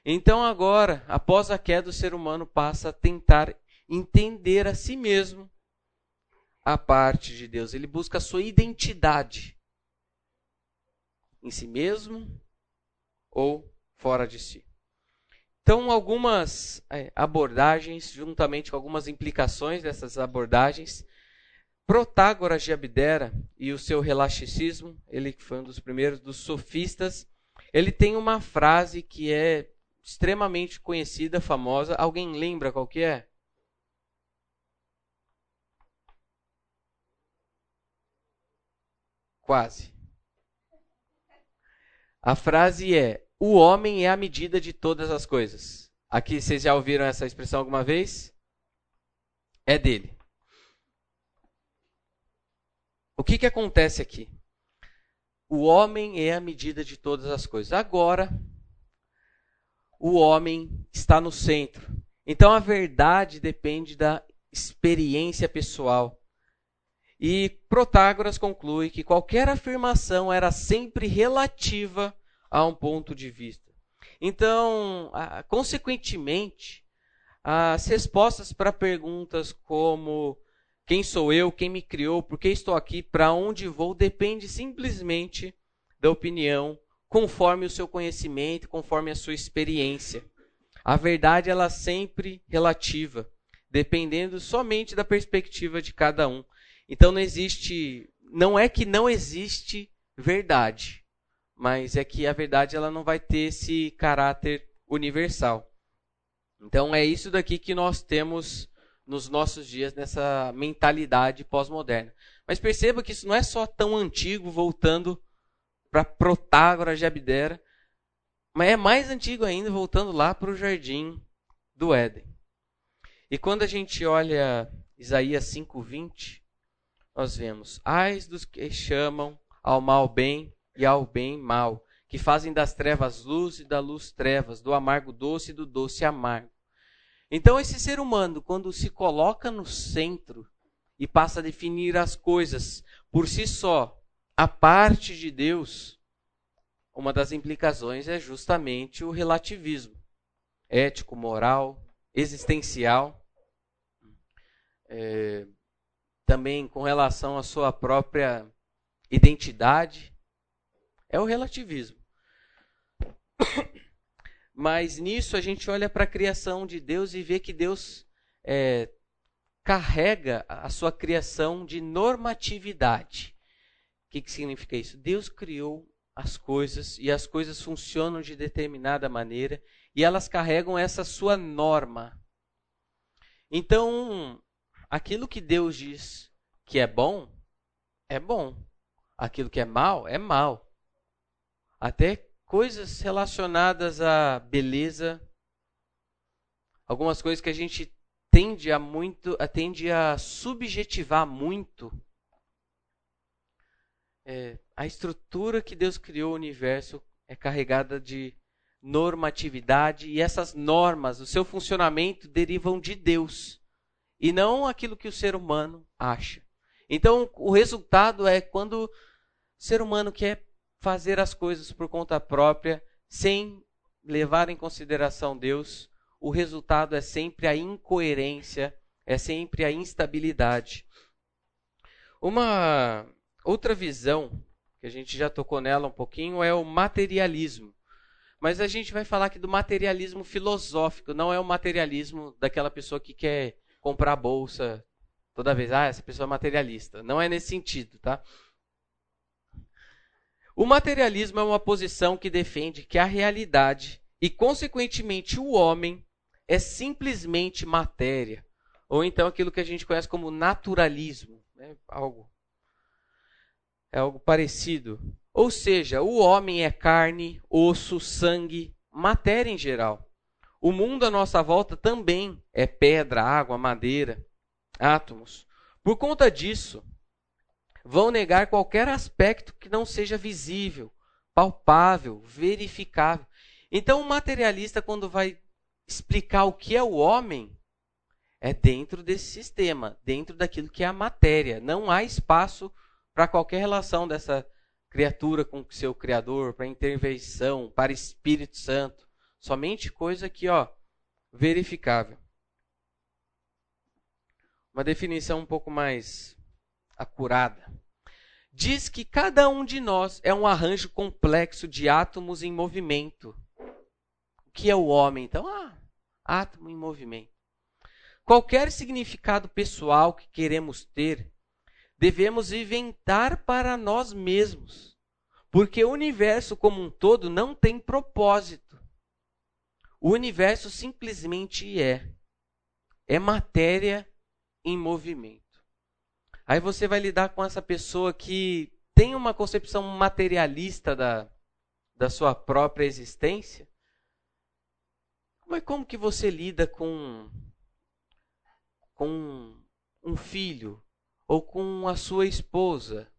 Então, agora, após a queda, o ser humano passa a tentar entender a si mesmo a parte de Deus. Ele busca a sua identidade em si mesmo ou fora de si. Então, algumas é, abordagens, juntamente com algumas implicações dessas abordagens, Protágoras de Abdera e o seu relaxicismo, ele foi um dos primeiros dos sofistas, ele tem uma frase que é extremamente conhecida, famosa. Alguém lembra qual que é? Quase. A frase é: O homem é a medida de todas as coisas. Aqui vocês já ouviram essa expressão alguma vez? É dele. O que, que acontece aqui? O homem é a medida de todas as coisas. Agora, o homem está no centro. Então a verdade depende da experiência pessoal. E Protágoras conclui que qualquer afirmação era sempre relativa a um ponto de vista. Então, consequentemente, as respostas para perguntas como quem sou eu? Quem me criou? Por que estou aqui? Para onde vou? Depende simplesmente da opinião, conforme o seu conhecimento, conforme a sua experiência. A verdade ela é sempre relativa, dependendo somente da perspectiva de cada um. Então não existe, não é que não existe verdade, mas é que a verdade ela não vai ter esse caráter universal. Então é isso daqui que nós temos nos nossos dias nessa mentalidade pós-moderna. Mas perceba que isso não é só tão antigo, voltando para Protágoras de Abdera, mas é mais antigo ainda, voltando lá para o jardim do Éden. E quando a gente olha Isaías 5:20, nós vemos: Ais dos que chamam ao mal bem e ao bem mal, que fazem das trevas luz e da luz trevas, do amargo doce e do doce amargo. Então, esse ser humano, quando se coloca no centro e passa a definir as coisas por si só, a parte de Deus, uma das implicações é justamente o relativismo ético, moral, existencial. É, também com relação à sua própria identidade, é o relativismo. [COUGHS] Mas nisso a gente olha para a criação de Deus e vê que Deus é, carrega a sua criação de normatividade. O que, que significa isso? Deus criou as coisas e as coisas funcionam de determinada maneira e elas carregam essa sua norma. Então, aquilo que Deus diz que é bom, é bom. Aquilo que é mal, é mal. Até coisas relacionadas à beleza, algumas coisas que a gente tende a muito, tende a subjetivar muito. É, a estrutura que Deus criou o universo é carregada de normatividade e essas normas, o seu funcionamento derivam de Deus e não aquilo que o ser humano acha. Então, o resultado é quando o ser humano quer fazer as coisas por conta própria, sem levar em consideração Deus, o resultado é sempre a incoerência, é sempre a instabilidade. Uma outra visão, que a gente já tocou nela um pouquinho, é o materialismo. Mas a gente vai falar aqui do materialismo filosófico, não é o materialismo daquela pessoa que quer comprar bolsa toda vez. Ah, essa pessoa é materialista. Não é nesse sentido, tá? O materialismo é uma posição que defende que a realidade e, consequentemente, o homem é simplesmente matéria. Ou então aquilo que a gente conhece como naturalismo. Né? Algo, é algo parecido. Ou seja, o homem é carne, osso, sangue, matéria em geral. O mundo à nossa volta também é pedra, água, madeira, átomos. Por conta disso, vão negar qualquer aspecto que não seja visível, palpável, verificável. Então, o materialista, quando vai explicar o que é o homem, é dentro desse sistema, dentro daquilo que é a matéria. Não há espaço para qualquer relação dessa criatura com o seu Criador, para intervenção, para Espírito Santo. Somente coisa que, ó, verificável. Uma definição um pouco mais acurada. Diz que cada um de nós é um arranjo complexo de átomos em movimento. O que é o homem? Então, ah, átomo em movimento. Qualquer significado pessoal que queremos ter, devemos inventar para nós mesmos, porque o universo como um todo não tem propósito. O universo simplesmente é. É matéria em movimento. Aí você vai lidar com essa pessoa que tem uma concepção materialista da, da sua própria existência. Mas como que você lida com, com um filho ou com a sua esposa?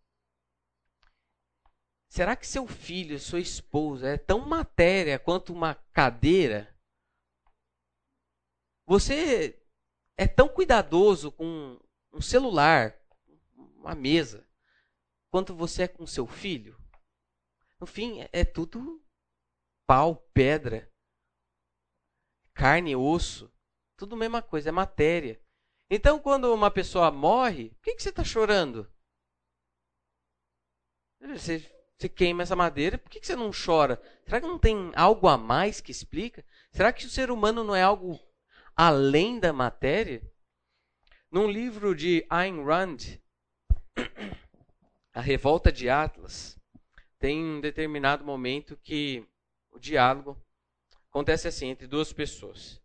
Será que seu filho, sua esposa é tão matéria quanto uma cadeira? Você é tão cuidadoso com um celular, uma mesa, quanto você é com seu filho? No fim, é, tudo pau, pedra, carne, osso, tudo a mesma coisa, é matéria. Então, quando uma pessoa morre, por que, que você está chorando? Você, você, queima essa madeira, por que, que você não chora? Será que não tem algo a mais que explica? Será que o ser humano não é algo além da matéria? Num livro de Ayn Rand, A Revolta de Atlas, tem um determinado momento que o diálogo acontece assim entre duas pessoas.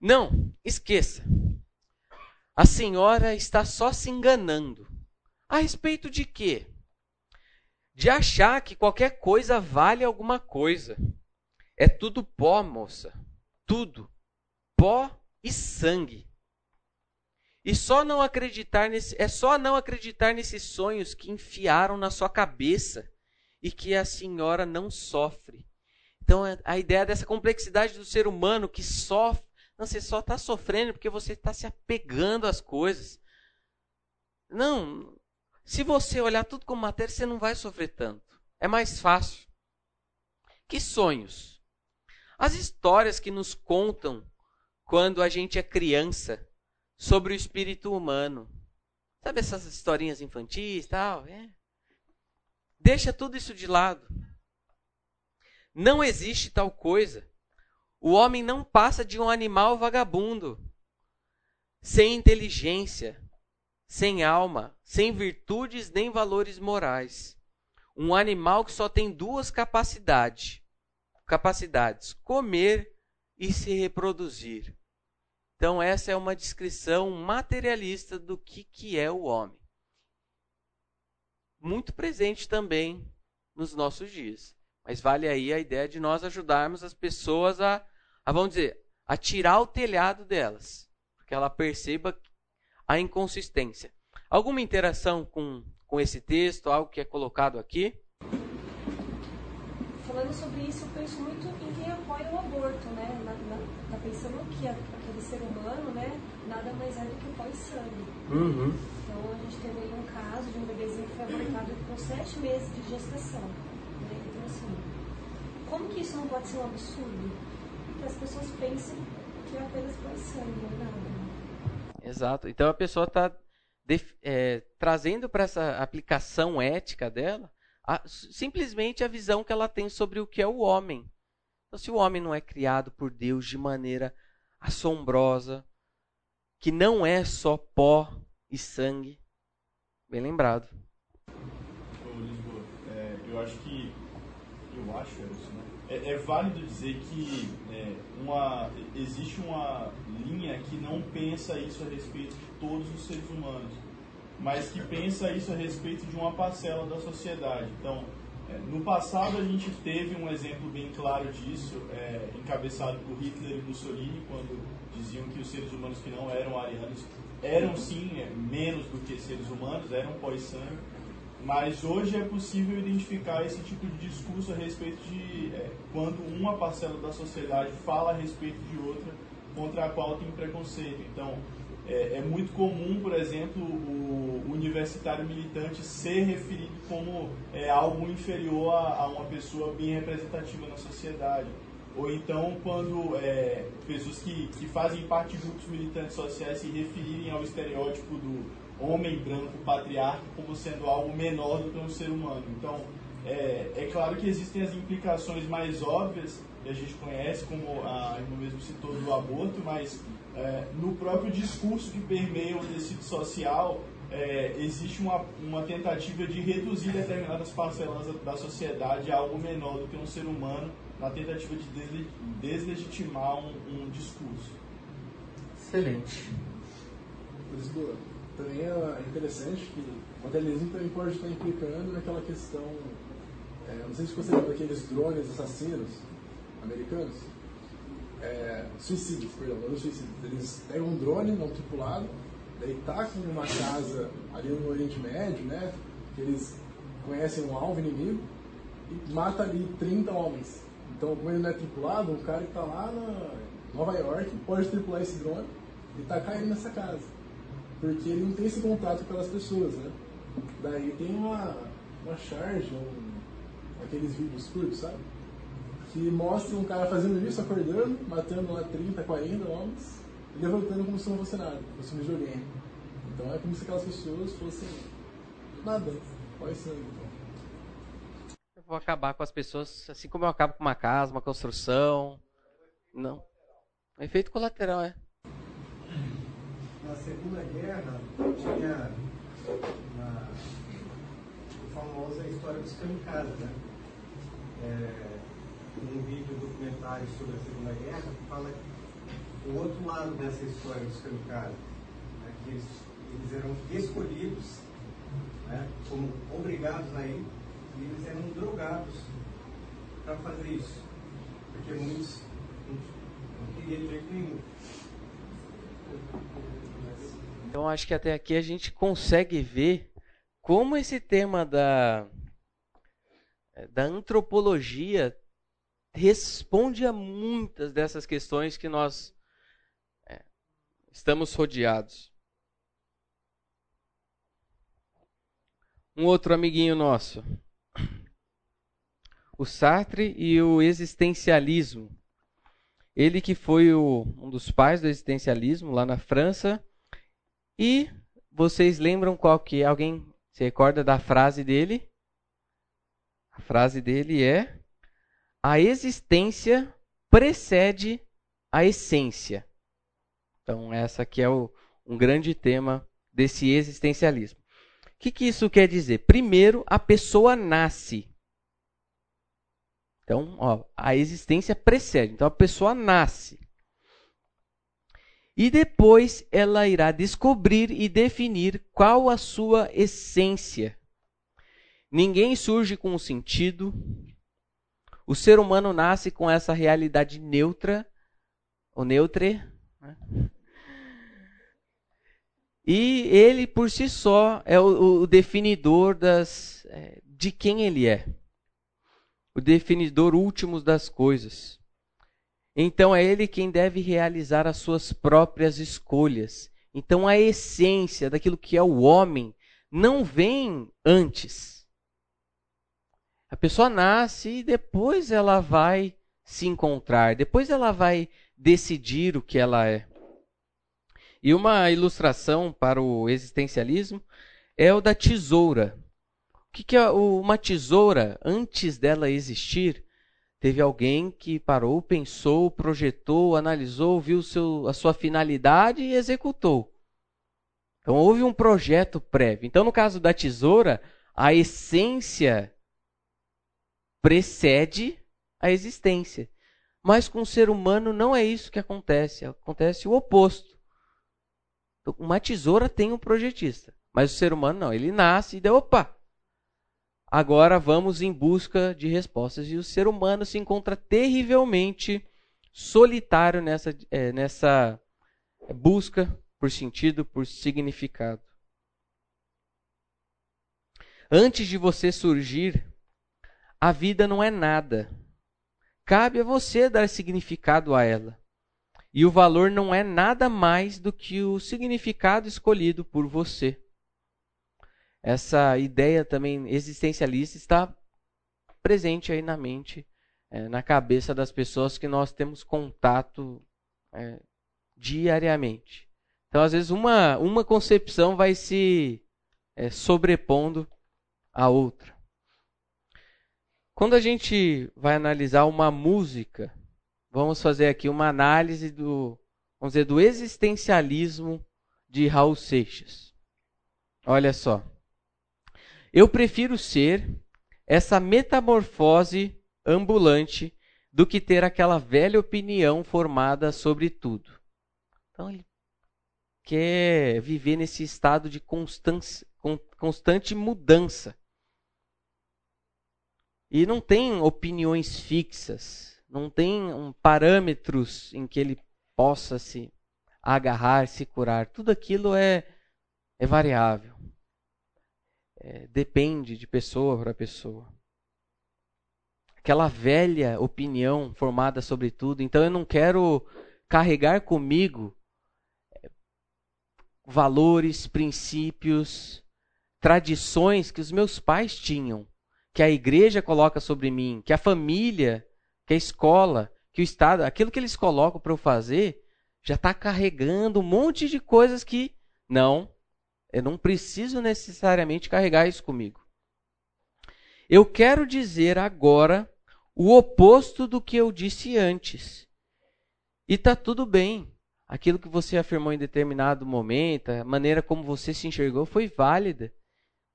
Não, esqueça. A senhora está só se enganando. A respeito de quê? De achar que qualquer coisa vale alguma coisa. É tudo pó, moça. Tudo. Pó e sangue. E só não acreditar nesse, é só não acreditar nesses sonhos que enfiaram na sua cabeça e que a senhora não sofre. Então, é, a ideia dessa complexidade do ser humano que sofre. Não, você só está sofrendo porque você está se apegando às coisas. Não. Se você olhar tudo como matéria, você não vai sofrer tanto. É mais fácil. Que sonhos? As histórias que nos contam quando a gente é criança sobre o espírito humano. Sabe essas historinhas infantis tal? É. Deixa tudo isso de lado. Não existe tal coisa. O homem não passa de um animal vagabundo, sem inteligência, sem alma, sem virtudes nem valores morais. Um animal que só tem duas capacidades: capacidades, comer e se reproduzir. Então essa é uma descrição materialista do que, que é o homem. Muito presente também nos nossos dias. Mas vale aí a ideia de nós ajudarmos as pessoas a, a vamos dizer, a tirar o telhado delas, que ela perceba a inconsistência. Alguma interação com, com esse texto, algo que é colocado aqui? Falando sobre isso, eu penso muito em quem apoia o aborto, né? Está pensando que aquele ser humano, né, nada mais é do que o pai sangue. Uhum. Então a gente teve aí um caso de um bebezinho que foi abortado com sete meses de gestação como que isso não pode ser um absurdo? Que as pessoas pensem que é apenas por sangue, não é nada. Exato. Então a pessoa está é, trazendo para essa aplicação ética dela a, simplesmente a visão que ela tem sobre o que é o homem. Então, se o homem não é criado por Deus de maneira assombrosa, que não é só pó e sangue, bem lembrado. Ô, Lisboa, é, eu acho que eu acho, isso, né? é, é, válido dizer que é, uma, existe uma linha que não pensa isso a respeito de todos os seres humanos, mas que pensa isso a respeito de uma parcela da sociedade. Então, é, no passado a gente teve um exemplo bem claro disso, é, encabeçado por Hitler e Mussolini, quando diziam que os seres humanos que não eram arianos eram sim é, menos do que seres humanos, eram pós-sangue mas hoje é possível identificar esse tipo de discurso a respeito de é, quando uma parcela da sociedade fala a respeito de outra contra a qual tem preconceito. Então, é, é muito comum, por exemplo, o universitário militante ser referido como é, algo inferior a, a uma pessoa bem representativa na sociedade. Ou então, quando é, pessoas que, que fazem parte de grupos militantes sociais se referirem ao estereótipo do homem branco patriarca como sendo algo menor do que um ser humano. Então, é, é claro que existem as implicações mais óbvias que a gente conhece, como a irmã mesmo citou do aborto, mas é, no próprio discurso que permeia o tecido social, é, existe uma, uma tentativa de reduzir determinadas parcelas da sociedade a algo menor do que um ser humano, na tentativa de deslegitimar um, um discurso. Excelente. Lisboa também é interessante que o materialismo também pode estar implicando naquela questão, é, não sei se você lembra daqueles drones assassinos americanos, é, suicídios, perdão, não suicídios, eles pegam um drone não tripulado, daí tacam numa casa ali no Oriente Médio, né, que eles conhecem um alvo inimigo, e mata ali 30 homens. Então, como ele não é tripulado, um cara que está lá na Nova York pode tripular esse drone e tacar ele nessa casa porque ele não tem esse contato com aquelas pessoas, né? Daí tem uma, uma charge, um, aqueles vídeos curtos, sabe? Que mostram um cara fazendo isso, acordando, matando lá 30, 40 homens e levantando como se não fosse nada, como se um videogame. Então é como se aquelas pessoas fossem nada, pode sangue. Então. Eu vou acabar com as pessoas assim como eu acabo com uma casa, uma construção. Não. É efeito colateral, é na Segunda Guerra tinha uma famosa história dos kamikazes, né? É, um vídeo documentário sobre a Segunda Guerra que fala o outro lado dessa história dos kamikazes, né? que eles, eles eram escolhidos né? como obrigados a ir e eles eram drogados para fazer isso, porque muitos não, queriam de jeito nenhum. Então acho que até aqui a gente consegue ver como esse tema da da antropologia responde a muitas dessas questões que nós é, estamos rodeados. Um outro amiguinho nosso, o Sartre e o existencialismo. Ele que foi o, um dos pais do existencialismo lá na França. E vocês lembram qual que é? Alguém se recorda da frase dele? A frase dele é: A existência precede a essência. Então, essa aqui é o, um grande tema desse existencialismo. O que, que isso quer dizer? Primeiro, a pessoa nasce. Então, ó, a existência precede. Então, a pessoa nasce. E depois ela irá descobrir e definir qual a sua essência. Ninguém surge com um sentido. O ser humano nasce com essa realidade neutra, ou neutre. Né? E ele, por si só, é o, o definidor das, é, de quem ele é. O definidor último das coisas. Então é ele quem deve realizar as suas próprias escolhas. Então a essência daquilo que é o homem não vem antes. A pessoa nasce e depois ela vai se encontrar, depois ela vai decidir o que ela é. E uma ilustração para o existencialismo é o da tesoura. O que é uma tesoura antes dela existir? Teve alguém que parou, pensou, projetou, analisou, viu seu, a sua finalidade e executou. Então houve um projeto prévio. Então, no caso da tesoura, a essência precede a existência. Mas com o ser humano não é isso que acontece. Acontece o oposto. Uma tesoura tem um projetista, mas o ser humano não. Ele nasce e deu, opa, Agora vamos em busca de respostas. E o ser humano se encontra terrivelmente solitário nessa, é, nessa busca por sentido, por significado. Antes de você surgir, a vida não é nada. Cabe a você dar significado a ela. E o valor não é nada mais do que o significado escolhido por você essa ideia também existencialista está presente aí na mente, é, na cabeça das pessoas que nós temos contato é, diariamente. Então, às vezes, uma, uma concepção vai se é, sobrepondo à outra. Quando a gente vai analisar uma música, vamos fazer aqui uma análise do, vamos dizer, do existencialismo de Raul Seixas. Olha só. Eu prefiro ser essa metamorfose ambulante do que ter aquela velha opinião formada sobre tudo. Então ele quer viver nesse estado de constante mudança. E não tem opiniões fixas, não tem um, parâmetros em que ele possa se agarrar, se curar. Tudo aquilo é, é variável é, depende de pessoa para pessoa. Aquela velha opinião formada sobre tudo. Então eu não quero carregar comigo é, valores, princípios, tradições que os meus pais tinham, que a igreja coloca sobre mim, que a família, que a escola, que o Estado, aquilo que eles colocam para eu fazer, já está carregando um monte de coisas que não, eu não preciso necessariamente carregar isso comigo. Eu quero dizer agora o oposto do que eu disse antes. E está tudo bem. Aquilo que você afirmou em determinado momento, a maneira como você se enxergou foi válida.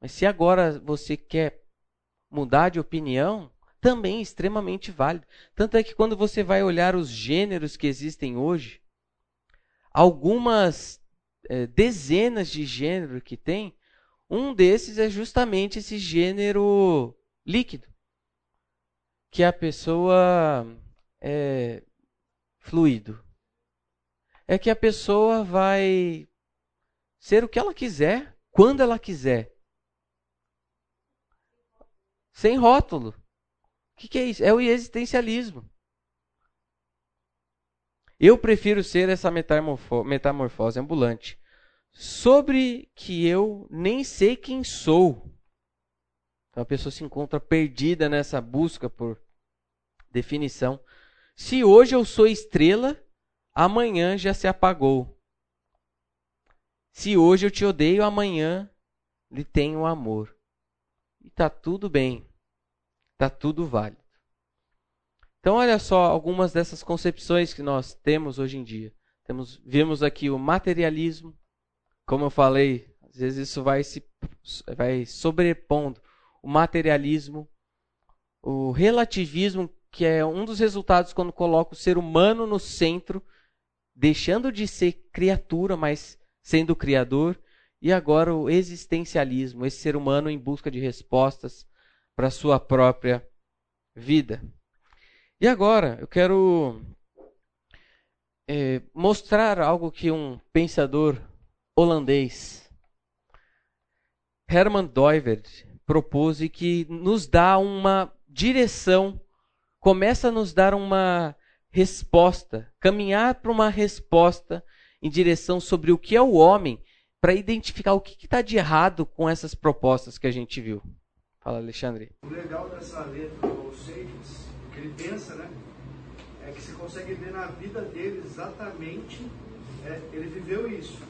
Mas se agora você quer mudar de opinião, também é extremamente válido. Tanto é que quando você vai olhar os gêneros que existem hoje, algumas é, dezenas de gêneros que tem, um desses é justamente esse gênero líquido, que a pessoa é fluido. É que a pessoa vai ser o que ela quiser, quando ela quiser. Sem rótulo. O que, que é isso? É o existencialismo. Eu prefiro ser essa metamorfose ambulante, sobre que eu nem sei quem sou. Então a pessoa se encontra perdida nessa busca por definição. Se hoje eu sou estrela, amanhã já se apagou. Se hoje eu te odeio, amanhã lhe tenho amor. E tá tudo bem. Tá tudo válido. Então, olha só algumas dessas concepções que nós temos hoje em dia. Temos, vimos aqui o materialismo, como eu falei, às vezes isso vai se vai sobrepondo o materialismo, o relativismo, que é um dos resultados quando coloca o ser humano no centro, deixando de ser criatura, mas sendo criador, e agora o existencialismo, esse ser humano em busca de respostas para a sua própria vida. E agora eu quero é, mostrar algo que um pensador holandês, Herman Doivert, propôs e que nos dá uma direção, começa a nos dar uma resposta, caminhar para uma resposta em direção sobre o que é o homem, para identificar o que está de errado com essas propostas que a gente viu. Fala, Alexandre. O legal dessa letra do Seixas que ele pensa, né? É que você consegue ver na vida dele exatamente, é, ele viveu isso.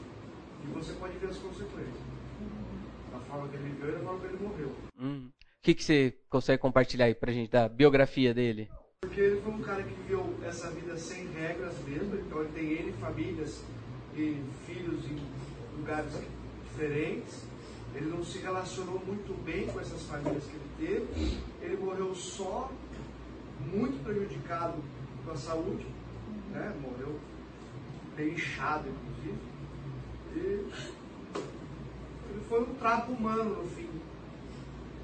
E você pode ver as consequências. Da forma que ele viveu e da forma que ele morreu. Hum. O que, que você consegue compartilhar aí pra gente da biografia dele? Porque ele foi um cara que viveu essa vida sem regras mesmo, então ele tem N famílias e filhos em lugares diferentes. Ele não se relacionou muito bem com essas famílias que ele teve. Ele morreu só muito prejudicado com a saúde, né? morreu bem inchado, inclusive. E ele foi um trapo humano no fim.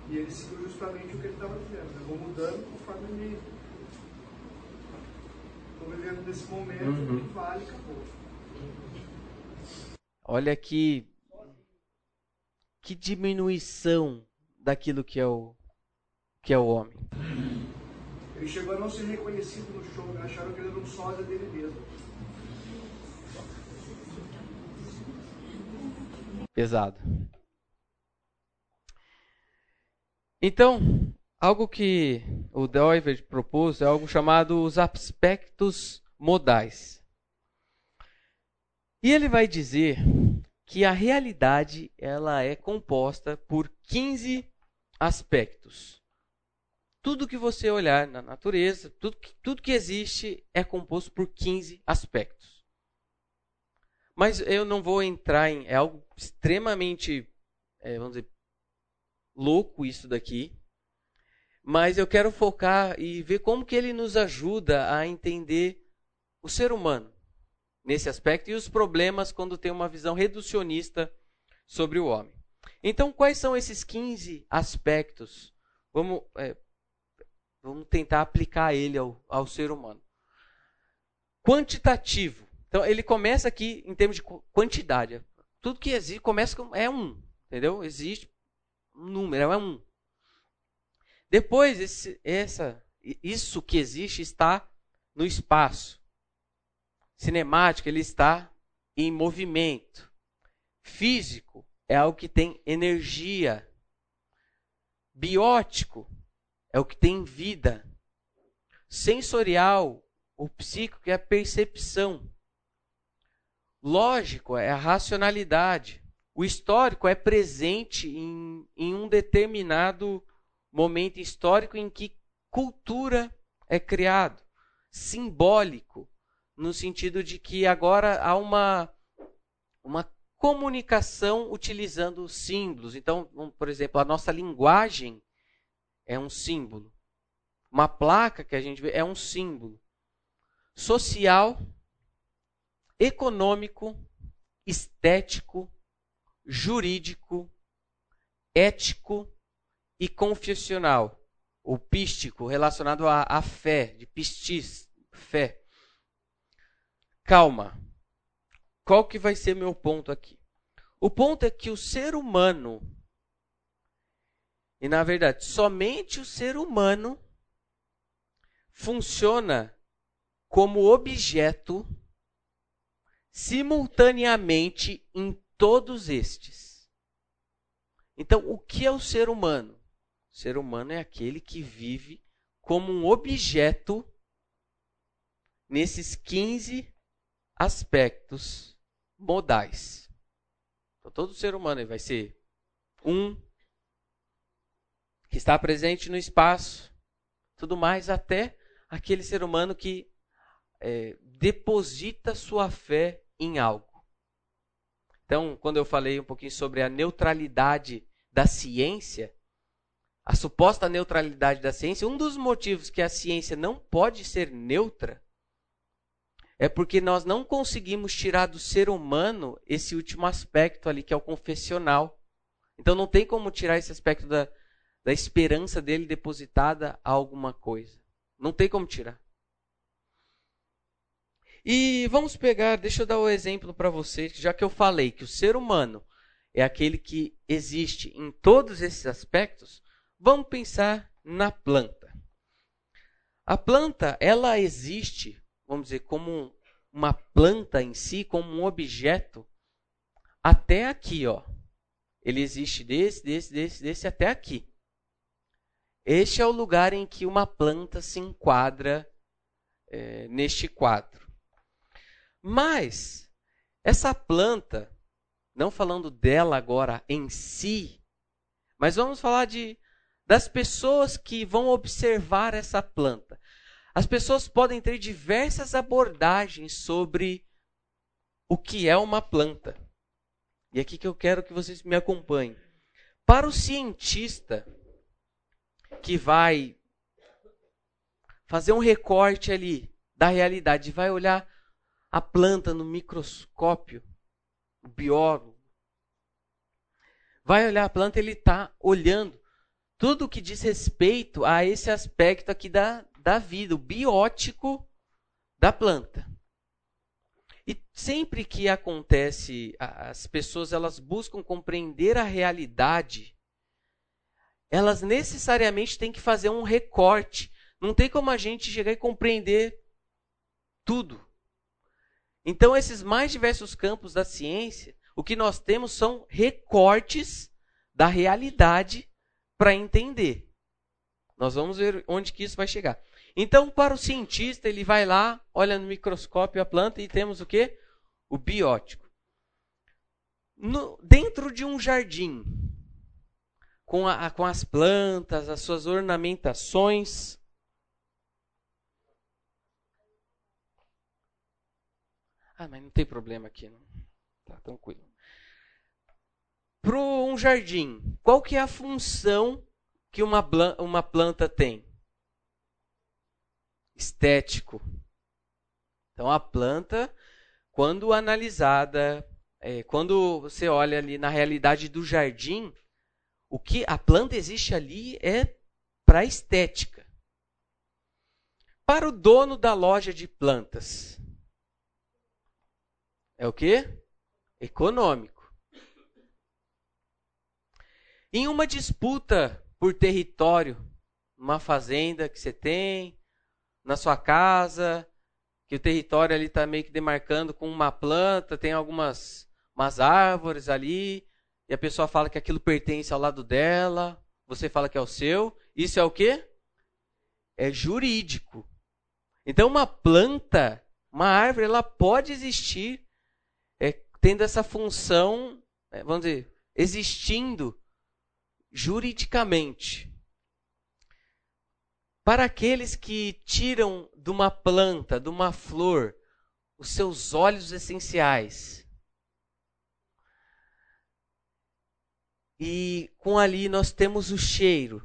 E ele seguiu justamente o que ele estava dizendo. Eu vou mudando conforme ele. Estou vivendo nesse momento uhum. que vale acabou. Olha que, que diminuição daquilo que é o, que é o homem. Ele chegou a não ser reconhecido no show, né? acharam que ele era um sósia dele mesmo. Pesado. Então, algo que o Doiver propôs é algo chamado os aspectos modais. E ele vai dizer que a realidade ela é composta por 15 aspectos. Tudo que você olhar na natureza, tudo que, tudo que existe é composto por 15 aspectos. Mas eu não vou entrar em. É algo extremamente, é, vamos dizer, louco isso daqui. Mas eu quero focar e ver como que ele nos ajuda a entender o ser humano nesse aspecto e os problemas quando tem uma visão reducionista sobre o homem. Então, quais são esses 15 aspectos? Vamos é, Vamos tentar aplicar ele ao, ao ser humano. Quantitativo. Então, ele começa aqui em termos de quantidade. Tudo que existe começa com é um. Entendeu? Existe um número, é um. Depois, esse, essa, isso que existe está no espaço. Cinemático, ele está em movimento. Físico é algo que tem energia. Biótico é o que tem vida. Sensorial, o psíquico é a percepção. Lógico é a racionalidade. O histórico é presente em, em um determinado momento histórico em que cultura é criado. Simbólico, no sentido de que agora há uma, uma comunicação utilizando símbolos. Então, por exemplo, a nossa linguagem é um símbolo. Uma placa que a gente vê é um símbolo. Social, econômico, estético, jurídico, ético e confessional. O pístico, relacionado à, à fé, de pistis, fé. Calma. Qual que vai ser meu ponto aqui? O ponto é que o ser humano e na verdade, somente o ser humano funciona como objeto simultaneamente em todos estes. Então, o que é o ser humano? O ser humano é aquele que vive como um objeto nesses 15 aspectos modais. Então, todo ser humano vai ser um que está presente no espaço, tudo mais, até aquele ser humano que é, deposita sua fé em algo. Então, quando eu falei um pouquinho sobre a neutralidade da ciência, a suposta neutralidade da ciência, um dos motivos que a ciência não pode ser neutra é porque nós não conseguimos tirar do ser humano esse último aspecto ali, que é o confessional. Então não tem como tirar esse aspecto da, da esperança dele depositada a alguma coisa. Não tem como tirar. E vamos pegar, deixa eu dar o um exemplo para vocês, já que eu falei que o ser humano é aquele que existe em todos esses aspectos, vamos pensar na planta. A planta, ela existe, vamos dizer, como uma planta em si, como um objeto, até aqui, ó. Ele existe desse, desse, desse, desse até aqui. Este é o lugar em que uma planta se enquadra é, neste quadro. Mas essa planta, não falando dela agora em si, mas vamos falar de das pessoas que vão observar essa planta. As pessoas podem ter diversas abordagens sobre o que é uma planta. E aqui que eu quero que vocês me acompanhem. Para o cientista que vai fazer um recorte ali da realidade, vai olhar a planta no microscópio, o biólogo, vai olhar a planta, ele está olhando tudo o que diz respeito a esse aspecto aqui da, da vida, o biótico da planta. E sempre que acontece, as pessoas elas buscam compreender a realidade, elas necessariamente têm que fazer um recorte. Não tem como a gente chegar e compreender tudo. Então, esses mais diversos campos da ciência, o que nós temos são recortes da realidade para entender. Nós vamos ver onde que isso vai chegar. Então, para o cientista, ele vai lá, olha no microscópio a planta e temos o que? O biótico. No, dentro de um jardim, com, a, com as plantas, as suas ornamentações, Ah, mas não tem problema aqui, não. Tá tranquilo. Para um jardim, qual que é a função que uma, uma planta tem? Estético. Então a planta, quando analisada, é, quando você olha ali na realidade do jardim, o que a planta existe ali é para estética. Para o dono da loja de plantas, é o que? Econômico. Em uma disputa por território, uma fazenda que você tem, na sua casa, que o território ali está meio que demarcando com uma planta, tem algumas umas árvores ali, e a pessoa fala que aquilo pertence ao lado dela, você fala que é o seu. Isso é o quê? É jurídico. Então uma planta, uma árvore, ela pode existir tendo essa função, é, vamos dizer, existindo juridicamente. Para aqueles que tiram de uma planta, de uma flor, os seus óleos essenciais. E com ali nós temos o cheiro.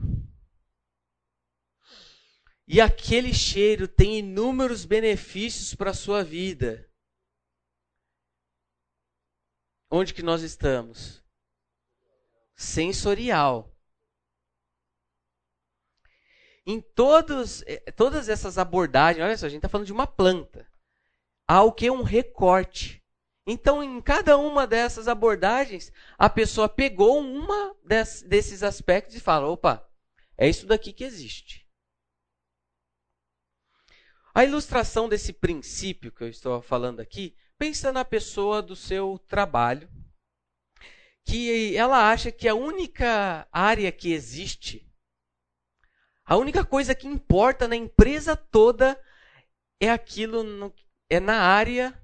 E aquele cheiro tem inúmeros benefícios para a sua vida. Onde que nós estamos? Sensorial. Em todos, eh, todas essas abordagens, olha só, a gente está falando de uma planta. Há o que? Um recorte. Então, em cada uma dessas abordagens, a pessoa pegou uma desses aspectos e fala: opa, é isso daqui que existe. A ilustração desse princípio que eu estou falando aqui, pensa na pessoa do seu trabalho, que ela acha que a única área que existe, a única coisa que importa na empresa toda é aquilo no, é na área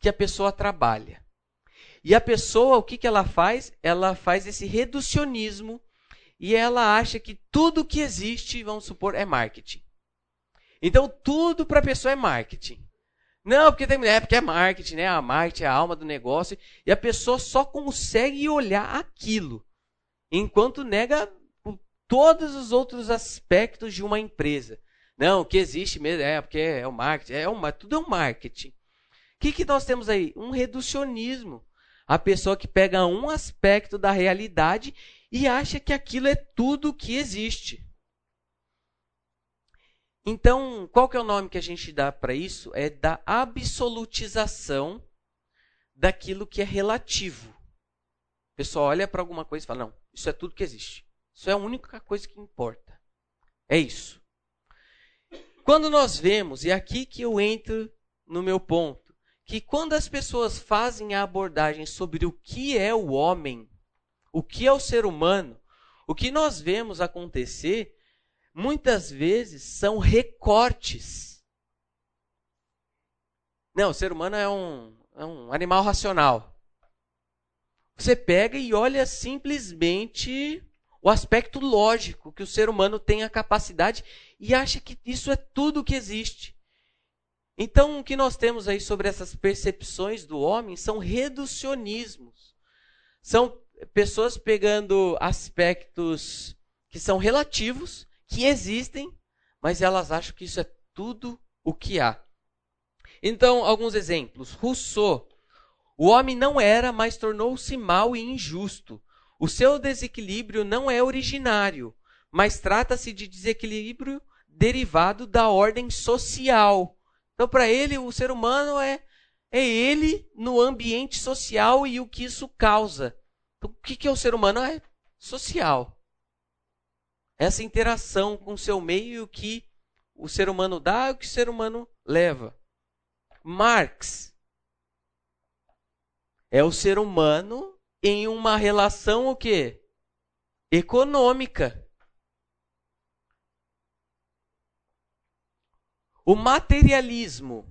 que a pessoa trabalha. E a pessoa, o que, que ela faz? Ela faz esse reducionismo e ela acha que tudo que existe, vamos supor, é marketing. Então tudo para a pessoa é marketing. Não, porque tem é porque é marketing, né? A marketing é a alma do negócio e a pessoa só consegue olhar aquilo, enquanto nega todos os outros aspectos de uma empresa. Não, o que existe mesmo é porque é o marketing, é uma, tudo é um marketing. O que, que nós temos aí? Um reducionismo. A pessoa que pega um aspecto da realidade e acha que aquilo é tudo que existe. Então, qual que é o nome que a gente dá para isso? É da absolutização daquilo que é relativo. O pessoal olha para alguma coisa e fala: não, isso é tudo que existe. Isso é a única coisa que importa. É isso. Quando nós vemos, e é aqui que eu entro no meu ponto, que quando as pessoas fazem a abordagem sobre o que é o homem, o que é o ser humano, o que nós vemos acontecer muitas vezes são recortes. Não, o ser humano é um, é um animal racional. Você pega e olha simplesmente o aspecto lógico que o ser humano tem a capacidade e acha que isso é tudo que existe. Então, o que nós temos aí sobre essas percepções do homem são reducionismos. São pessoas pegando aspectos que são relativos que existem, mas elas acham que isso é tudo o que há. Então, alguns exemplos. Rousseau. O homem não era, mas tornou-se mau e injusto. O seu desequilíbrio não é originário, mas trata-se de desequilíbrio derivado da ordem social. Então, para ele, o ser humano é, é ele no ambiente social e o que isso causa. Então, o que, é o ser humano? É social essa interação com o seu meio o que o ser humano dá e o que o ser humano leva. Marx é o ser humano em uma relação o quê? Econômica. O materialismo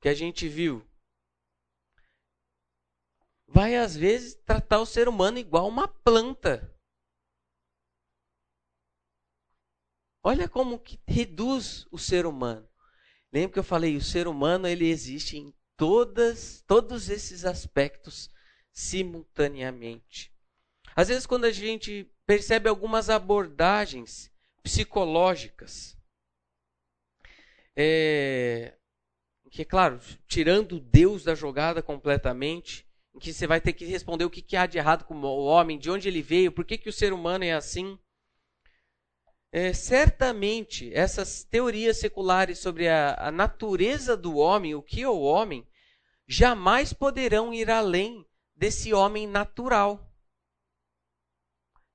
que a gente viu vai às vezes tratar o ser humano igual uma planta. Olha como que reduz o ser humano. Lembra que eu falei, o ser humano ele existe em todas, todos esses aspectos simultaneamente. Às vezes quando a gente percebe algumas abordagens psicológicas, é, que claro, tirando Deus da jogada completamente, em que você vai ter que responder o que, que há de errado com o homem, de onde ele veio, por que, que o ser humano é assim é, certamente essas teorias seculares sobre a, a natureza do homem, o que é o homem, jamais poderão ir além desse homem natural.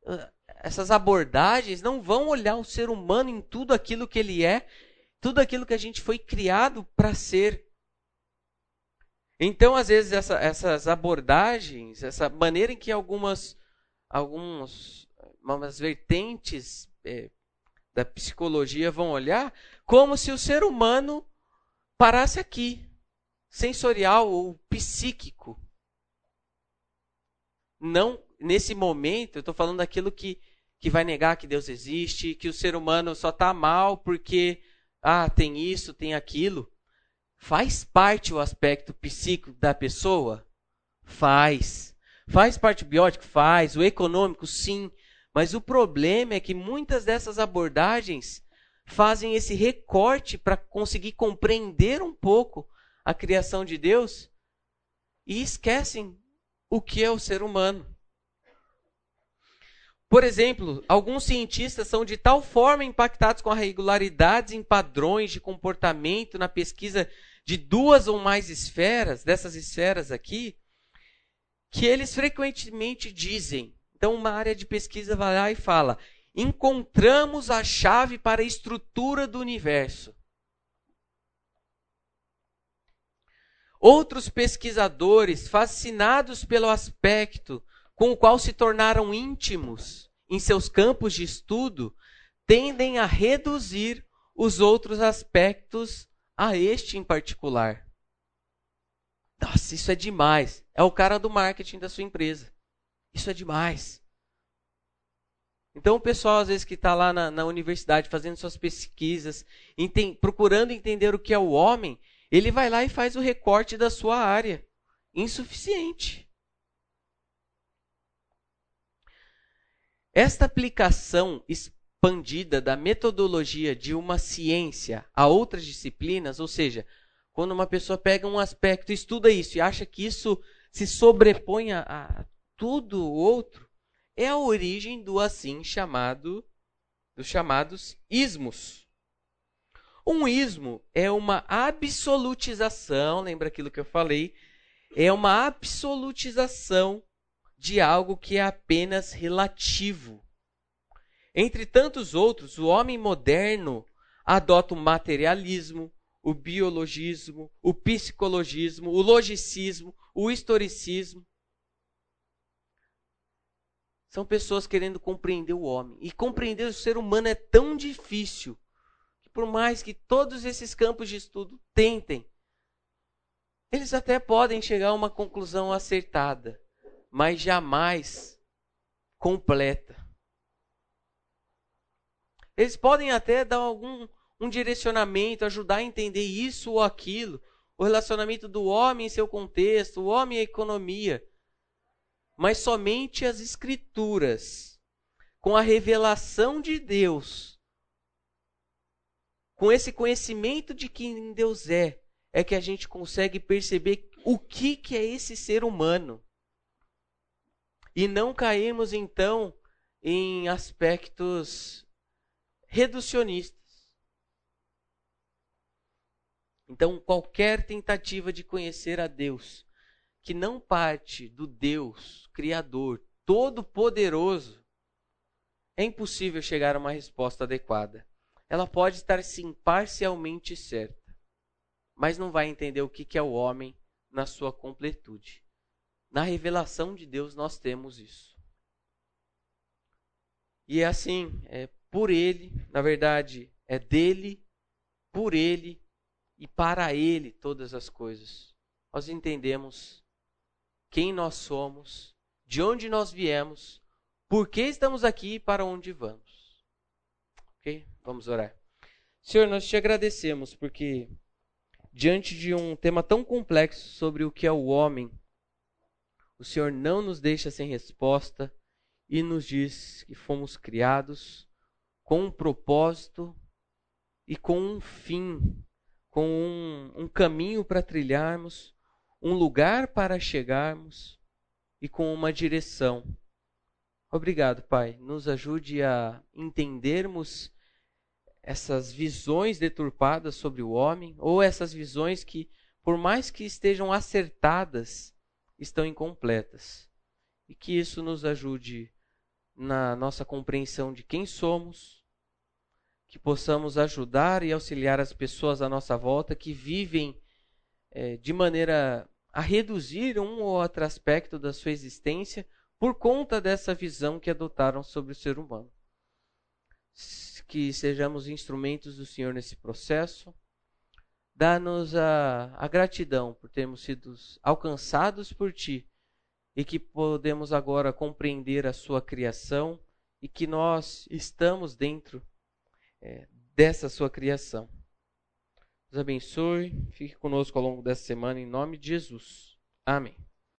Ah, essas abordagens não vão olhar o ser humano em tudo aquilo que ele é, tudo aquilo que a gente foi criado para ser. Então, às vezes, essa, essas abordagens, essa maneira em que algumas, algumas vertentes é, da psicologia vão olhar como se o ser humano parasse aqui, sensorial ou psíquico. Não nesse momento, eu estou falando daquilo que, que vai negar que Deus existe, que o ser humano só está mal porque ah, tem isso, tem aquilo. Faz parte o aspecto psíquico da pessoa? Faz. Faz parte biótico? Faz. O econômico? Sim. Mas o problema é que muitas dessas abordagens fazem esse recorte para conseguir compreender um pouco a criação de Deus e esquecem o que é o ser humano. Por exemplo, alguns cientistas são de tal forma impactados com regularidades em padrões de comportamento na pesquisa de duas ou mais esferas, dessas esferas aqui, que eles frequentemente dizem então, uma área de pesquisa vai lá e fala: encontramos a chave para a estrutura do universo. Outros pesquisadores, fascinados pelo aspecto com o qual se tornaram íntimos em seus campos de estudo, tendem a reduzir os outros aspectos a este em particular. Nossa, isso é demais. É o cara do marketing da sua empresa. Isso é demais. Então, o pessoal, às vezes, que está lá na, na, universidade fazendo suas pesquisas, procurando entender o que é o homem, ele vai lá e faz o recorte da sua área. Insuficiente. Esta aplicação expandida da metodologia de uma ciência a outras disciplinas, ou seja, quando uma pessoa pega um aspecto, estuda isso e acha que isso se sobrepõe a, tudo outro, é a origem do assim chamado dos chamados ismos. Um ismo é uma absolutização, lembra aquilo que eu falei? É uma absolutização de algo que é apenas relativo. Entre tantos outros, o homem moderno adota o materialismo, o biologismo, o psicologismo, o logicismo, o historicismo. São pessoas querendo compreender o homem. E compreender o ser humano é tão difícil por mais que todos esses campos de estudo tentem, eles até podem chegar a uma conclusão acertada, mas jamais completa. Eles podem até dar algum um direcionamento, ajudar a entender isso ou aquilo, o relacionamento do homem em seu contexto, o homem e a economia. Mas somente as escrituras, com a revelação de Deus, com esse conhecimento de quem Deus é, é que a gente consegue perceber o que, que é esse ser humano. E não caímos então em aspectos reducionistas. Então, qualquer tentativa de conhecer a Deus que não parte do Deus Criador, Todo-Poderoso, é impossível chegar a uma resposta adequada. Ela pode estar sim parcialmente certa, mas não vai entender o que é o homem na sua completude. Na revelação de Deus nós temos isso. E é assim, é por Ele, na verdade, é dele, por Ele e para Ele todas as coisas. Nós entendemos quem nós somos, de onde nós viemos, por que estamos aqui e para onde vamos. Ok? Vamos orar. Senhor, nós te agradecemos porque, diante de um tema tão complexo sobre o que é o homem, o Senhor não nos deixa sem resposta e nos diz que fomos criados com um propósito e com um fim, com um, um caminho para trilharmos, um lugar para chegarmos e com uma direção. Obrigado, Pai. Nos ajude a entendermos essas visões deturpadas sobre o homem, ou essas visões que, por mais que estejam acertadas, estão incompletas. E que isso nos ajude na nossa compreensão de quem somos, que possamos ajudar e auxiliar as pessoas à nossa volta que vivem é, de maneira a reduzir um ou outro aspecto da sua existência por conta dessa visão que adotaram sobre o ser humano. Que sejamos instrumentos do Senhor nesse processo. Dá-nos a, a gratidão por termos sido alcançados por Ti e que podemos agora compreender a Sua criação e que nós estamos dentro é, dessa Sua criação. Deus abençoe. Fique conosco ao longo dessa semana, em nome de Jesus. Amém.